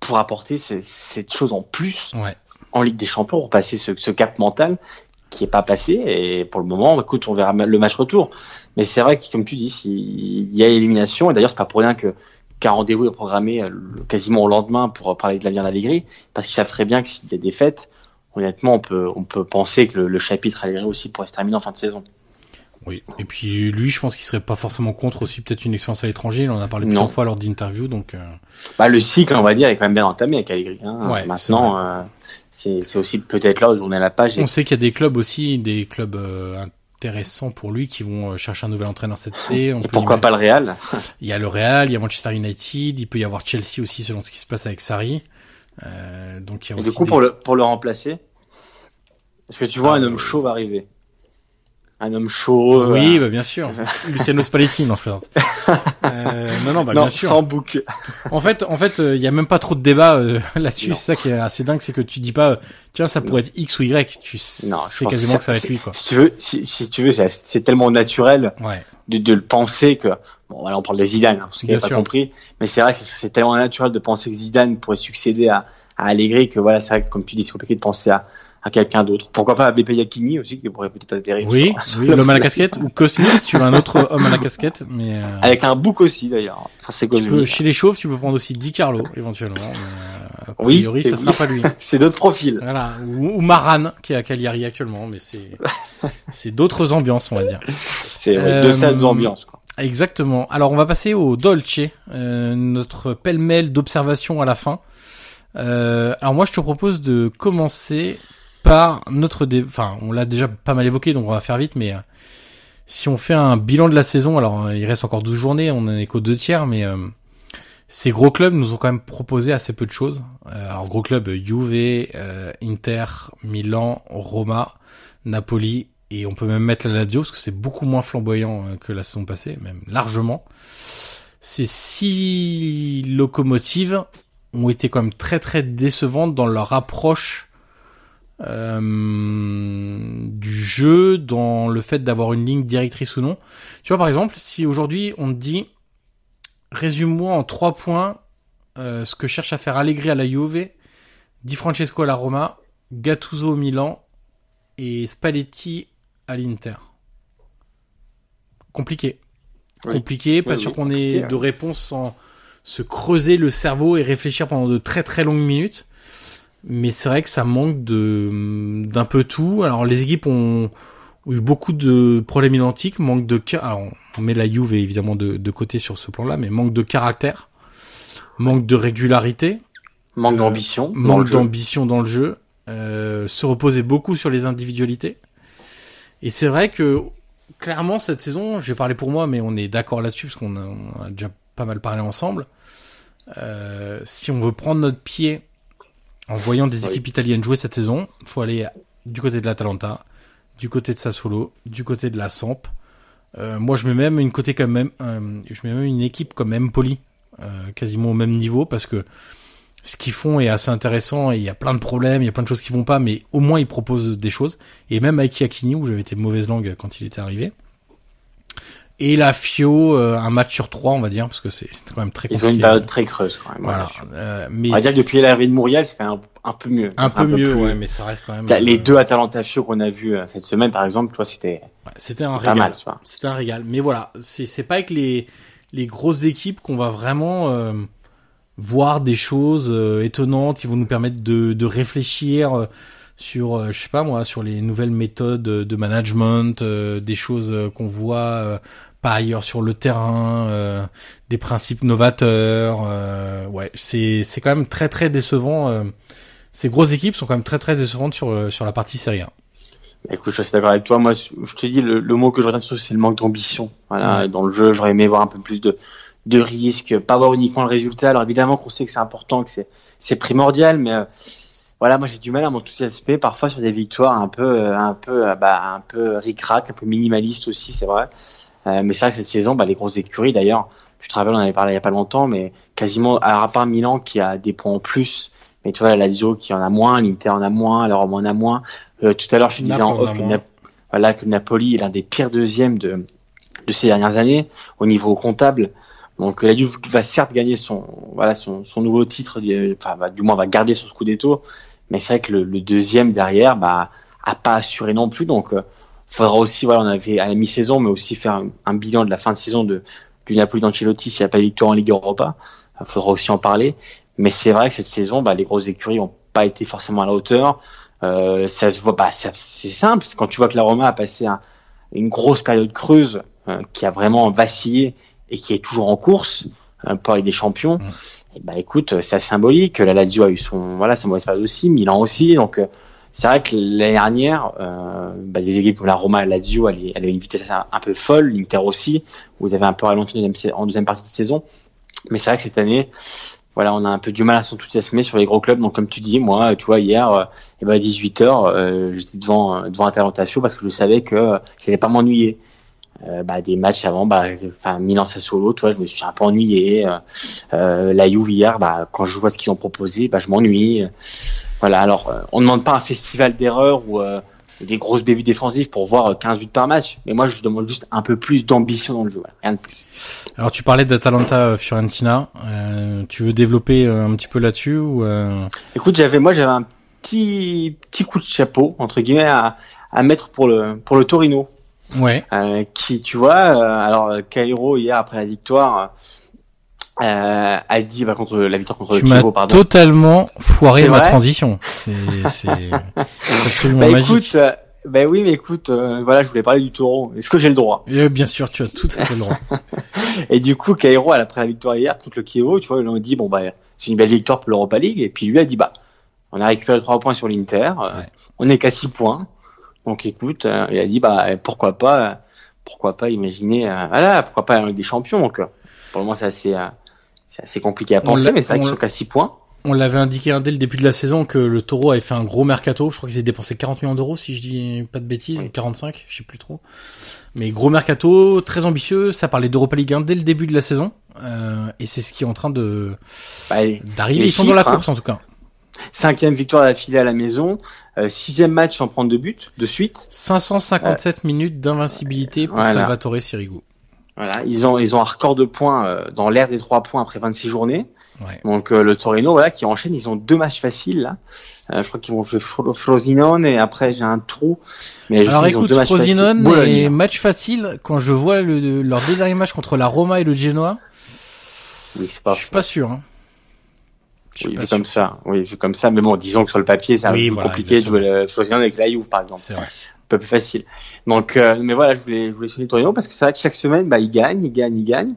pour apporter cette chose en plus.
Ouais.
En Ligue des Champions, pour passer ce, ce cap mental qui est pas passé, et pour le moment, écoute, on verra le match retour. Mais c'est vrai que, comme tu dis, s'il y a élimination, et d'ailleurs, c'est pas pour rien que qu'un rendez-vous est programmé euh, quasiment au lendemain pour parler de la Vienne Allegri, parce qu'ils savent très bien que s'il y a des fêtes, honnêtement, on peut, on peut penser que le, le chapitre Allegri aussi pourrait se terminer en fin de saison.
Oui, et puis lui, je pense qu'il serait pas forcément contre aussi peut-être une expérience à l'étranger. Il en a parlé plusieurs fois lors d'interviews, donc. Euh...
Bah le cycle, on va dire, est quand même bien entamé avec Allegri. Hein.
Ouais,
Maintenant, euh, c'est aussi peut-être là où on est à la page.
On sait qu'il y a des clubs aussi, des clubs euh, intéressants pour lui qui vont euh, chercher un nouvel entraîneur cet été. On
Et pourquoi pas le Real?
Il y a le Real, il y a Manchester United, il peut y avoir Chelsea aussi selon ce qui se passe avec Sarri. Euh, donc il y a
Et
aussi
du coup,
des-
pour le pour le remplacer, est-ce que tu vois un homme chaud va arriver? Un homme chaud. euh,
Oui, bah, bien sûr. Luciano Spalletti, non, je plaisante. Euh, non, non, bah,
non,
bien sûr.
sans bouc.
En fait, en fait, il y a même pas trop de débat euh, là-dessus. C'est ça qui est assez dingue, c'est que tu dis pas, euh, tiens, ça pourrait être X ou Y. Tu
Non,
sais quasiment
que
que ça va être lui, quoi.
Si tu veux, si, si tu veux, c'est tellement naturel
Ouais.
de, de le penser que bon voilà on parle de Zidane hein, parce qu'il n'a pas compris mais c'est vrai que c'est- c'est tellement naturel de penser que Zidane pourrait succéder à, à Allegri que voilà c'est vrai que comme tu dis c'est compliqué de penser à, à quelqu'un d'autre pourquoi pas à Iacchini aussi qui pourrait peut-être atterrir
Oui, oui, l'homme à la casquette ou Cosmis, tu veux un autre homme à la casquette, mais euh,
avec un bouc aussi d'ailleurs enfin c'est
tu
Cosmi.
peux, chez les chauves, tu peux prendre aussi Di Carlo éventuellement. Mais, euh, a priori, ça
oui.
sera pas lui.
c'est d'autres profils
Voilà, ou, ou Maran qui est à Cagliari actuellement, mais c'est c'est d'autres ambiances, on va dire.
c'est
Euh,
deux salles ambiances quoi.
Exactement. Alors on va passer au Dolce, euh, notre pêle-mêle d'observation à la fin. Euh, alors moi je te propose de commencer par notre dé... enfin on l'a déjà pas mal évoqué donc on va faire vite mais euh, si on fait un bilan de la saison alors euh, il reste encore 12 journées on en est qu'aux deux tiers mais euh, ces gros clubs nous ont quand même proposé assez peu de choses. Euh, alors gros clubs Juve, euh, Inter, Milan, Roma, Napoli et on peut même mettre la Lazio parce que c'est beaucoup moins flamboyant que la saison passée, même largement. Ces six locomotives ont été quand même très très décevantes dans leur approche du jeu, dans le fait d'avoir une ligne directrice ou non. Tu vois par exemple, si aujourd'hui on te dit résume-moi en trois points euh, ce que cherche à faire Allegri à la Juve, Di Francesco à la Roma, Gattuso au Milan et Spalletti à l'Inter. Compliqué.
Oui.
Compliqué, pas
Oui,
sûr
oui,
qu'on ait
ouais.
de réponse sans se creuser le cerveau et réfléchir pendant de très très longues minutes. Mais c'est vrai que ça manque de d'un peu tout. Alors les équipes ont, ont eu beaucoup de problèmes identiques, manque de alors on met la Juve évidemment de, de côté sur ce plan-là, mais manque de caractère, manque de régularité,
manque
euh,
d'ambition
manque d'ambition dans le jeu, euh, se reposer beaucoup sur les individualités. Et c'est vrai que clairement cette saison, je vais parler pour moi, mais on est d'accord là-dessus parce qu'on a, on a déjà pas mal parlé ensemble. Euh, si on veut prendre notre pied en voyant des
Oui.
équipes italiennes jouer cette saison, faut aller du côté de l'Atalanta, du côté de Sassuolo, du côté de la Samp. Euh, moi, je mets même une côté comme même, euh, je mets même une équipe comme Empoli, euh, quasiment au même niveau, parce que ce qu'ils font est assez intéressant et il y a plein de problèmes, il y a plein de choses qui vont pas, mais au moins ils proposent des choses. Et même avec Iacchini, où j'avais été de mauvaise langue quand il était arrivé. Et la Fio, euh, un match sur trois, on va dire, parce que c'est quand même très
Ils
compliqué.
ont une période très creuse quand même.
Voilà. Euh, mais
On va dire que depuis l'arrivée de Mouriel, c'est quand même un, un peu mieux.
un peu mieux,
plus-
ouais, mais ça reste quand même.
Les
euh,
deux Atalanta Fio qu'on a vus euh, cette semaine, par exemple, toi, c'était
ouais, C'était un régal.
mal, tu vois.
C'était un régal. Mais voilà, c'est pas avec les les grosses équipes qu'on va vraiment euh, voir des choses étonnantes qui vont nous permettre de de réfléchir sur je sais pas moi sur les nouvelles méthodes de management, euh, des choses qu'on voit euh, pas ailleurs sur le terrain, euh, des principes novateurs. euh, ouais, c'est c'est quand même très très décevant. euh, ces grosses équipes sont quand même très très décevantes sur euh, sur la partie Serie A.
Écoute, je suis d'accord avec toi. Moi, je te dis, le, le mot que je retiens surtout, c'est le manque d'ambition. Voilà, dans le jeu, j'aurais aimé voir un peu plus de, de risques, pas voir uniquement le résultat. Alors évidemment qu'on sait que c'est important, que c'est, c'est primordial, mais euh, voilà, moi j'ai du mal à m'enthousiasmer parfois sur des victoires un peu, euh, un peu, bah, un peu ric-rac, un peu minimaliste aussi, c'est vrai. Euh, mais c'est vrai que cette saison, bah, les grosses écuries d'ailleurs, je te rappelle, on en avait parlé il y a pas longtemps, mais quasiment, à part Milan qui a des points en plus, mais tu vois, la Lazio qui en a moins, l'Inter en a moins, la Rome en a moins. Euh, tout à l'heure, je te disais en off que. Nap- voilà, que Napoli est l'un des pires deuxièmes de, de ces dernières années au niveau comptable. Donc la Juve va certes gagner son voilà son, son nouveau titre, euh, enfin va- du moins va garder son scudetto, mais c'est vrai que le, le deuxième derrière bah a pas assuré non plus. Donc euh, faudra aussi voilà on avait à la mi-saison, mais aussi faire un, un bilan de la fin de saison de du Napoli d'Ancelotti s'il n'y a pas de victoire en Ligue Europa. Il faudra aussi en parler. Mais c'est vrai que cette saison, bah, les grosses écuries n'ont pas été forcément à la hauteur. Euh, ça se voit, bah, c'est simple. Quand tu vois que la Roma a passé un- une grosse période creuse, euh, qui a vraiment vacillé et qui est toujours en course euh, pour avec des champions, et bah écoute, c'est assez symbolique. La Lazio a eu son, voilà, sa mauvaise période aussi, Milan aussi. Donc euh, c'est vrai que l'année dernière, euh, bah, des équipes comme la Roma et la Lazio, elle, elle avait une vitesse un, peu folle, l'Inter aussi. Vous avez un peu ralenti en deuxième, partie de saison. Mais c'est vrai que cette année, voilà, on a un peu du mal à s'enthousiasmer sur les gros clubs. Donc, comme tu dis, moi, tu vois, hier, euh, eh ben, à 18h, euh, j'étais devant, euh, devant Fio parce que je savais que euh, j'allais pas m'ennuyer. Euh, bah, des matchs avant, bah, enfin, Milan Sassuolo, tu vois, je me suis un peu ennuyé. Euh, euh, la Juve hier, bah, quand je vois ce qu'ils ont proposé, bah, je m'ennuie. Voilà, alors, euh, on ne demande pas un festival d'erreurs ou euh, des grosses bévues défensives pour voir euh, 15 buts par match. Mais moi, je demande juste un peu plus d'ambition dans le jeu. voilà, rien de plus.
Alors tu parlais d'Atalanta euh, Fiorentina, euh, tu veux développer euh, un petit peu là-dessus ou euh...
Écoute, j'avais moi j'avais un petit petit coup de chapeau entre guillemets à, à mettre pour le pour le Torino,
ouais,
euh, qui tu vois, euh, alors euh, Cairo hier après la victoire euh, a dit bah, contre la victoire contre
tu
Chievo, pardon.
totalement foiré ma transition. C'est absolument
Bah
magique.
écoute, euh, bah oui mais écoute, euh, voilà je voulais parler du Taureau. Est-ce que j'ai le droit?
Et, euh, bien sûr, tu as tout à fait le droit.
Et du coup Cairo après la victoire hier contre le Chievo, tu vois, ils ont dit bon bah c'est une belle victoire pour l'Europa League et puis lui a dit bah on a récupéré trois points sur l'Inter, euh,
Ouais.
on est qu'à six points. Donc écoute, euh, il a dit bah pourquoi pas, pourquoi pas imaginer, voilà, pourquoi pas avec des champions. Donc pour le moment c'est assez, c'est assez compliqué à penser, mais c'est vrai qu'ils sont qu'à six points.
On l'avait indiqué dès le début de la saison que le Taureau avait fait un gros mercato. Je crois qu'ils avaient dépensé 40 millions d'euros, si je dis pas de bêtises,
Oui.
ou 45, je sais plus trop. Mais gros mercato, très ambitieux. Ça parlait d'Europa League 1 dès le début de la saison, euh, et c'est ce qui est en train de
Bah,
d'arriver. Ils sont dans la
chiffres, hein.
course en tout cas.
cinquième victoire d'affilée à la maison, euh, sixième match sans prendre de but de suite.
557 minutes d'invincibilité pour
Voilà.
Salvatore Sirigu.
Voilà, ils ont ils ont un record de points euh, dans l'ère des trois points après 26 journées.
Ouais.
Donc euh, le Torino, voilà, qui enchaîne, ils ont deux matchs faciles là. Euh, je crois qu'ils vont jouer Fro- Frosinone et après j'ai un trou. Mais
Alors écoute,
deux matchs faciles.
Frosinone et match facile. Quand je vois le, leur deux derniers matchs contre la Roma et le Genoa,
Oui, pas.
je suis pas sûr. Hein. Je
Oui,
pas sûr.
comme ça. Oui, comme ça. Mais bon, disons que sur le papier, c'est un
Oui,
peu
voilà,
compliqué de jouer
exactement.
le Frosinone avec la Juve, par exemple.
C'est vrai.
Peu plus facile. Donc, euh, mais voilà, je voulais, je voulais souligner Torino parce que c'est vrai que chaque semaine, bah, ils gagnent, ils gagnent, ils gagnent.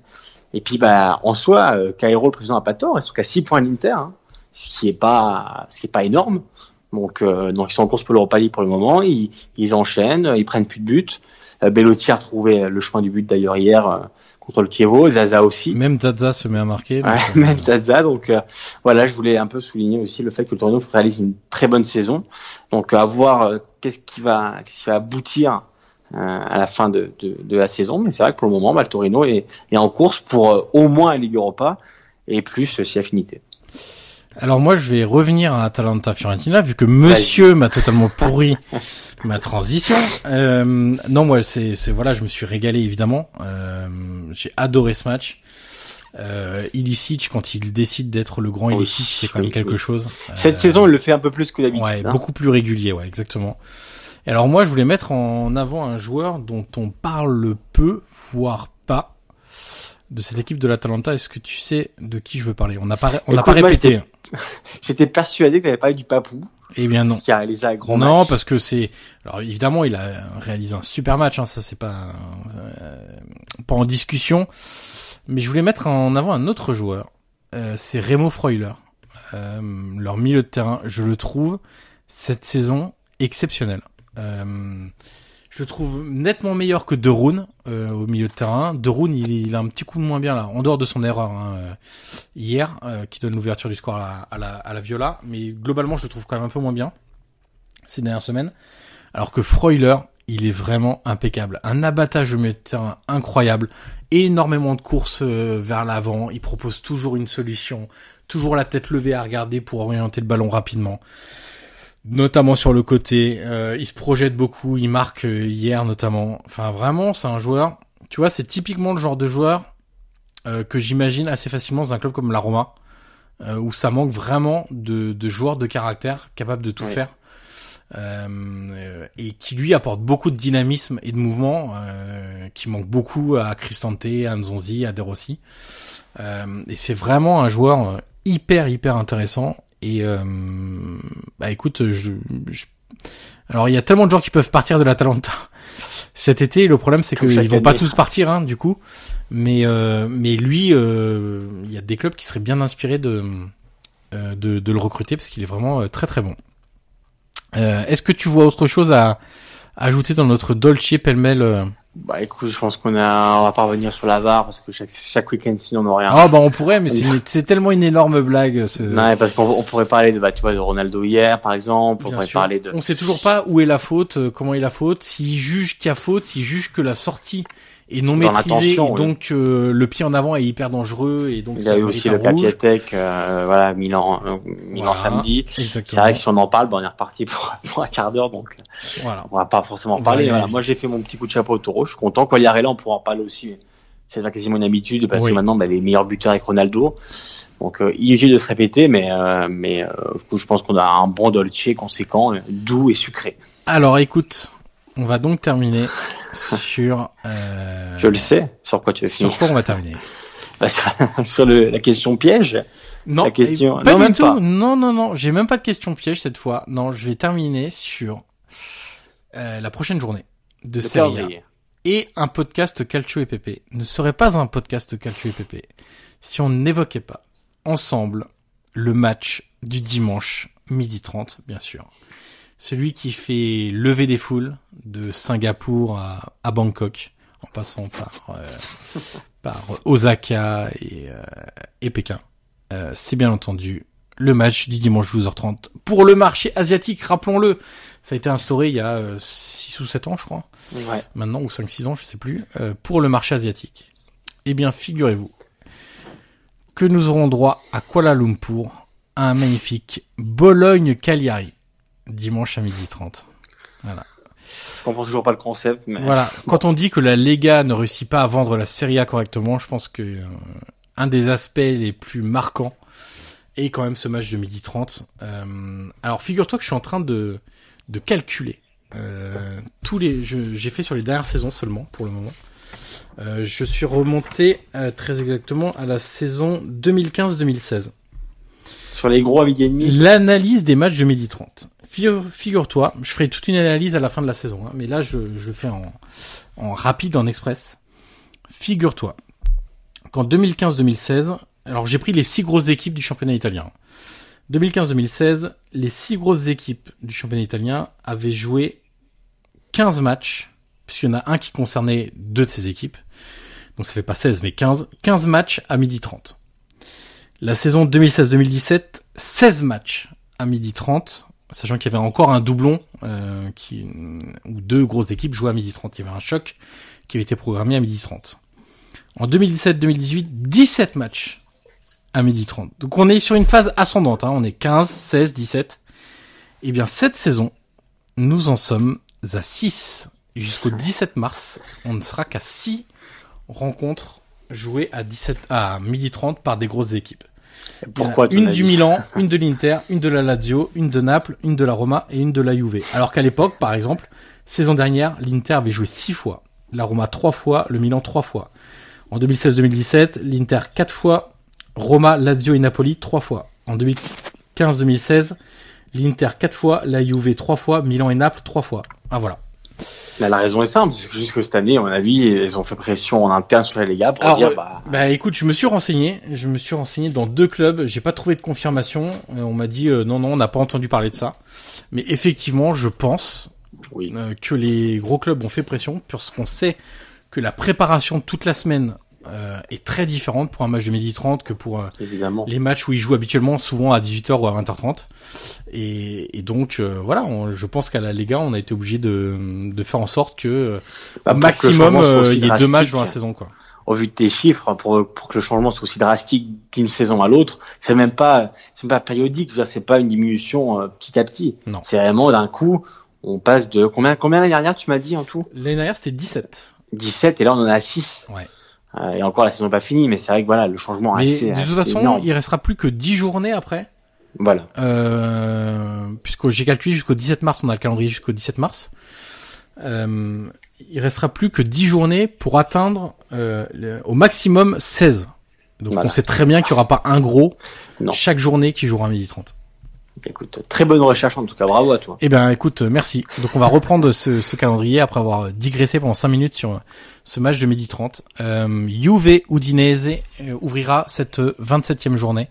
Et puis, bah, en soi, euh, Cairo, le président, a pas tort. Ils sont qu'à 6 points de l'Inter, hein, ce qui est pas, pas énorme. Donc, euh, donc ils sont en course pour l'Europa League pour le moment. Ils, ils enchaînent, ils prennent plus de buts. Euh, Bellotti a retrouvé le chemin du but d'ailleurs hier euh, contre le Kievo. Zaza aussi.
Même Zaza se met à marquer.
Ouais, même Zaza. Donc euh, voilà, je voulais un peu souligner aussi le fait que le Torino réalise une très bonne saison. Donc à voir qu'est-ce qui va, qu'est-ce qui va aboutir à la fin de, de, de la saison. Mais c'est vrai que pour le moment, bah, le Torino est, est en course pour au moins la Ligue Europa et plus si affinité.
Alors moi, je vais revenir à Atalanta Fiorentina vu que Monsieur m'a totalement pourri ma transition. Euh, non, moi, c'est, voilà, je me suis régalé évidemment. Euh, j'ai adoré ce match. Euh, Ilicic, quand il décide d'être le grand Ilicic, c'est quand même quelque chose.
Cette saison, il le fait un peu plus que d'habitude.
Ouais,
hein.
beaucoup plus régulier, ouais, exactement. Et alors moi, je voulais mettre en avant un joueur dont on parle peu, voire pas, de cette équipe de l'Atalanta. Est-ce que tu sais de qui je veux parler? On n'a pas, on n'a pas répété.
J'étais persuadé que pas eu du papou.
Eh bien non.
Qui a réalisé un grand
non,
match.
parce que c'est. Alors évidemment, il a réalisé un super match. Hein, ça, c'est pas euh, pas en discussion. Mais je voulais mettre en avant un autre joueur. Euh, c'est Remo Freuler. Euh, leur milieu de terrain, je le trouve cette saison exceptionnel. Euh, je trouve nettement meilleur que De Roon euh, au milieu de terrain. De Roon, il, il, a un petit coup de moins bien là, en dehors de son erreur hein, euh, hier, euh, qui donne l'ouverture du score à la, Viola. Mais globalement, je le trouve quand même un peu moins bien ces dernières semaines. Alors que Freuler, il est vraiment impeccable. Un abattage au de terrain incroyable. Énormément de courses euh, vers l'avant. Il propose toujours une solution. Toujours la tête levée à regarder pour orienter le ballon rapidement notamment sur le côté. Euh, il se projette beaucoup, il marque euh, hier notamment. Enfin, vraiment, c'est un joueur. Tu vois, c'est typiquement le genre de joueur euh, que j'imagine assez facilement dans un club comme la Roma, euh, où ça manque vraiment de, de, joueurs de caractère capables de tout
Oui.
faire. et qui lui apporte beaucoup de dynamisme et de mouvement qui manque beaucoup à Cristante, à Nzonzi, à De Rossi. et c'est vraiment un joueur hyper hyper intéressant et euh, bah écoute, je, je, alors il y a tellement de gens qui peuvent partir de l'Atalanta cet été. Le problème c'est qu'ils vont pas tous partir, hein, du coup. Mais euh, mais lui, euh, il y a des clubs qui seraient bien inspirés de de, de le recruter parce qu'il est vraiment très très bon. Euh, Est-ce que tu vois autre chose à, à ajouter dans notre Dolce pêle-mêle
Bah écoute, je pense qu'on a, on va pas revenir sur la VAR parce que chaque, chaque week-end sinon on aurait rien.
Ah bah on pourrait, mais c'est tellement une énorme blague. ce-
Non, parce qu'on on pourrait parler de, bah, tu vois, de Ronaldo hier, par exemple. On
Bien
pourrait
sûr.
parler de.
On sait toujours pas où est la faute, euh, comment est la faute, s'il juge qu'il y a faute, s'il juge que la sortie est non
Dans
maîtrisée et
l'intention, oui.
donc euh, le pied en avant est hyper dangereux et donc
Il y a eu aussi le. Capiatec, euh, voilà, Milan, euh, Milan
Voilà.
samedi. C'est vrai que si on en parle, bah, on est reparti pour, pour un quart d'heure, donc
Voilà.
on va pas forcément en parler. Voilà. Moi, j'ai fait mon petit coup de chapeau au taureau. Je suis content. Quagliarella, on pourra en parler aussi. C'est quasiment une habitude parce
Oui.
que maintenant, bah, les meilleurs buteurs avec Ronaldo. Donc, euh, inutile de se répéter, mais, euh, mais euh, du je pense qu'on a un bon Dolce conséquent, doux et sucré.
Alors écoute, on va donc terminer sur euh,
Je le sais. Sur quoi tu veux finir
sur quoi on va terminer?
Bah, sur, sur le, la question piège?
Non,
La question-
pas
non,
du
même
tout.
pas.
Non, non, non, j'ai même pas de question piège cette fois. Non, je vais terminer sur euh, la prochaine journée de Serie A. et un podcast Calcio et PP ne serait pas un podcast Calcio et PP si on n'évoquait pas ensemble le match du dimanche midi 30, bien sûr. Celui qui fait lever des foules de Singapour à, à Bangkok, en passant par, euh, par Osaka et, euh, et Pékin. Euh, C'est bien entendu le match du dimanche 12h30 pour le marché asiatique, rappelons-le. Ça a été instauré il y a 6 ou 7 ans, je crois
Ouais.
maintenant, ou 5-6 ans, je sais plus, euh, pour le marché asiatique. Eh bien, figurez-vous que nous aurons droit à Kuala Lumpur à un magnifique Bologne-Cagliari, dimanche à midi 30. Voilà.
Je comprends toujours pas le concept, mais
Voilà. Quand on dit que la Lega ne réussit pas à vendre la Serie A correctement, je pense que euh, un des aspects les plus marquants est quand même ce match de midi 30. Euh, alors figure-toi que je suis en train de, de calculer euh, tous les. J'ai fait sur les dernières saisons seulement pour le moment. Euh, je suis remonté euh, très exactement à la saison 2015-2016
sur les gros et demi,
l'analyse des matchs de midi 30. Figure- Figure-toi, je ferai toute une analyse à la fin de la saison, hein, mais là je, je fais en, en rapide, en express. Figure-toi qu'en 2015-2016, alors j'ai pris les six grosses équipes du championnat italien. 2015-2016, les six grosses équipes du championnat italien avaient joué 15 matchs, puisqu'il y en a un qui concernait deux de ces équipes. Donc ça fait pas 16 mais 15. 15 matchs à midi 30. La saison 2016-2017, 16 matchs à midi 30, sachant qu'il y avait encore un doublon euh, qui, où deux grosses équipes jouaient à midi 30. Il y avait un choc qui avait été programmé à midi 30. En 2017-2018, 17 matchs à midi 30. Donc on est sur une phase ascendante, hein. on est 15, 16, 17. Et bien cette saison, nous en sommes à 6. Jusqu'au 17 mars, on ne sera qu'à 6 rencontres jouées à 17 à midi 30 par des grosses équipes.
Pourquoi
Une du Milan, une de l'Inter, une de la Lazio, une de Naples, une de la Roma et une de la Juve. Alors qu'à l'époque, par exemple, saison dernière, l'Inter avait joué 6 fois, la Roma 3 fois, le Milan 3 fois. En 2016-2017, l'Inter 4 fois, Roma, Lazio et Napoli 3 fois. En 2015-2016, l'Inter 4 fois, la Juve 3 fois, Milan et Naples 3 fois. Ah voilà.
Là, la raison est simple, c'est que jusque cette année, à mon avis, ils ont fait pression en interne sur les gars pour
Alors,
dire,
euh,
bah,
bah écoute, je me suis renseigné, je me suis renseigné dans deux clubs, j'ai pas trouvé de confirmation, Euh, on m'a dit euh, non non, on n'a pas entendu parler de ça. Mais effectivement, je pense
oui.
euh, que les gros clubs ont fait pression puisqu'on sait que la préparation toute la semaine euh, est très différente pour un match de midi 30 que pour euh, les matchs où ils jouent habituellement souvent à 18h ou à 20h30. Et, et donc euh, voilà, on- je pense qu'à la Lega, on a été obligé de, de faire en sorte que euh,
Bah,
au
que
maximum
soit
euh, il y ait deux matchs dans la saison quoi.
Au vu de tes chiffres, pour, pour que le changement soit aussi drastique d'une saison à l'autre, c'est même pas, c'est même pas périodique, c'est pas une diminution euh, petit à petit.
Non.
C'est vraiment d'un coup, on passe de combien, combien l'année dernière, tu m'as dit en tout?
L'année dernière, c'était 17.
17 et là on en a 6.
Ouais.
Euh, et encore la saison n'est pas finie, mais c'est vrai que voilà, le changement
Mais
assez,
de toute
assez
façon,
énorme.
il restera plus que 10 journées après.
Voilà.
Euh, puisque j'ai calculé jusqu'au 17 mars, on a le calendrier jusqu'au 17 mars. Euh, il restera plus que 10 journées pour atteindre euh, le- au maximum 16. Donc
Voilà.
on sait très bien qu'il y aura pas un gros
Non.
chaque journée qui jouera à midi 30.
Écoute, très bonne recherche en tout cas, bravo à toi.
Eh bien écoute, merci. Donc on va reprendre ce, ce calendrier après avoir digressé pendant 5 minutes sur ce match de midi 30. Euh, Juve Udinese euh, ouvrira cette 27e journée.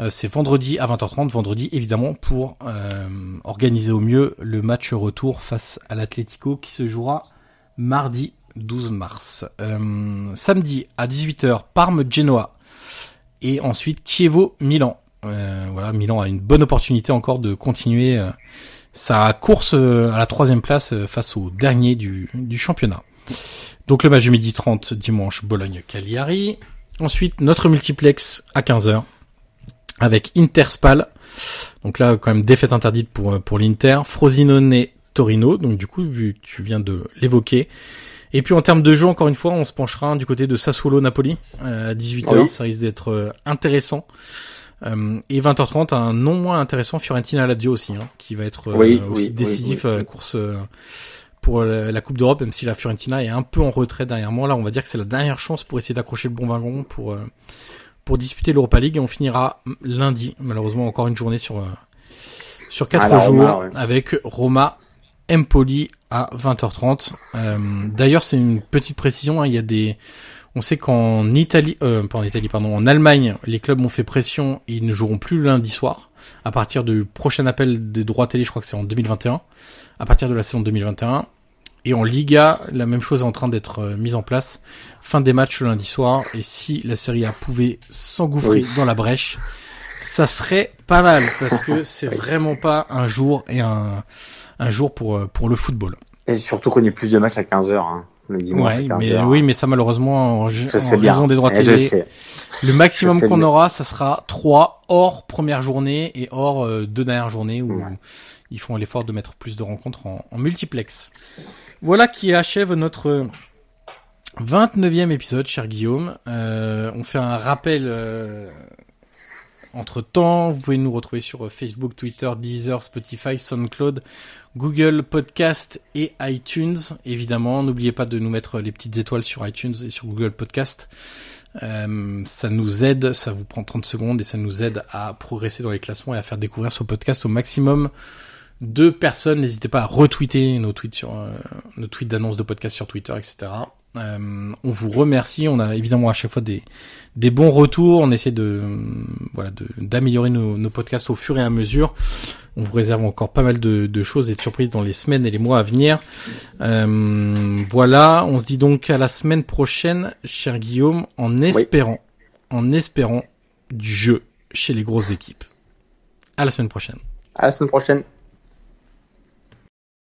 Euh, c'est vendredi à 20h30, vendredi évidemment pour euh, organiser au mieux le match retour face à l'Atlético qui se jouera mardi 12 mars. Euh, samedi à 18h, Parme Genoa et ensuite Chievo Milan. Euh, voilà, Milan a une bonne opportunité encore de continuer euh, sa course euh, à la troisième place euh, face au dernier du, du championnat. Donc le match du midi 30 dimanche Bologne-Cagliari. Ensuite notre multiplex à 15h avec Interspal. Donc là quand même défaite interdite pour euh, pour l'Inter. Frosinone Torino. Donc du coup vu que tu viens de l'évoquer. Et puis en termes de jeu encore une fois on se penchera du côté de Sassuolo Napoli euh, à 18h.
Oui.
Ça risque d'être euh, intéressant. Euh, et 20h30, un non moins intéressant Fiorentina Lazio aussi, hein, qui va être euh,
Oui,
aussi
oui,
décisif
oui,
à la
oui.
course euh, pour la, Coupe d'Europe, même si la Fiorentina est un peu en retrait derrière moi. Là, on va dire que c'est la dernière chance pour essayer d'accrocher le bon wagon pour euh, pour disputer l'Europa League et on finira lundi, malheureusement encore une journée sur euh, sur quatre
Ah,
jours
Roma, ouais.
avec Roma Empoli à 20h30. Euh, D'ailleurs, c'est une petite précision. hein, il y a des, on sait qu'en Italie, euh, pas en Italie, pardon, en Allemagne, les clubs ont fait pression et ils ne joueront plus le lundi soir. À partir du prochain appel des droits télé, je crois que c'est en 2021. À partir de la saison 2021. Et en Liga, la même chose est en train d'être euh, mise en place. Fin des matchs le lundi soir. Et si la Serie A pouvait s'engouffrer
Oui.
dans la brèche, ça serait pas mal parce que c'est vraiment pas un jour et un, un jour pour, euh, pour le football.
Et surtout qu'on ait plus de matchs à 15h, hein, le dimanche
Ouais,
à 15h.
mais oui, mais ça malheureusement en, en
je bien.
raison des droits télé,
Je sais.
le maximum qu'on aura, ça sera trois hors première journée et hors euh, deux dernières journées où
Ouais.
ils font l'effort de mettre plus de rencontres en, en multiplex. Voilà qui achève notre 29e épisode, cher Guillaume. Euh, on fait un rappel euh, entre temps. Vous pouvez nous retrouver sur Facebook, Twitter, Deezer, Spotify, SoundCloud, Google Podcast et iTunes. Évidemment, n'oubliez pas de nous mettre les petites étoiles sur iTunes et sur Google Podcast. Euh, ça nous aide, ça vous prend 30 secondes et ça nous aide à progresser dans les classements et à faire découvrir ce podcast au maximum de personnes. N'hésitez pas à retweeter nos tweets sur euh, nos tweets d'annonce de podcast sur Twitter, etc. Euh, on vous remercie. On a évidemment à chaque fois des, des bons retours. On essaie de voilà de d'améliorer nos podcasts au fur et à mesure. On vous réserve encore pas mal de, de choses et de surprises dans les semaines et les mois à venir. Euh, voilà. On se dit donc à la semaine prochaine, cher Guillaume, en espérant, en espérant du jeu chez les grosses équipes. À la semaine prochaine.
À la semaine prochaine.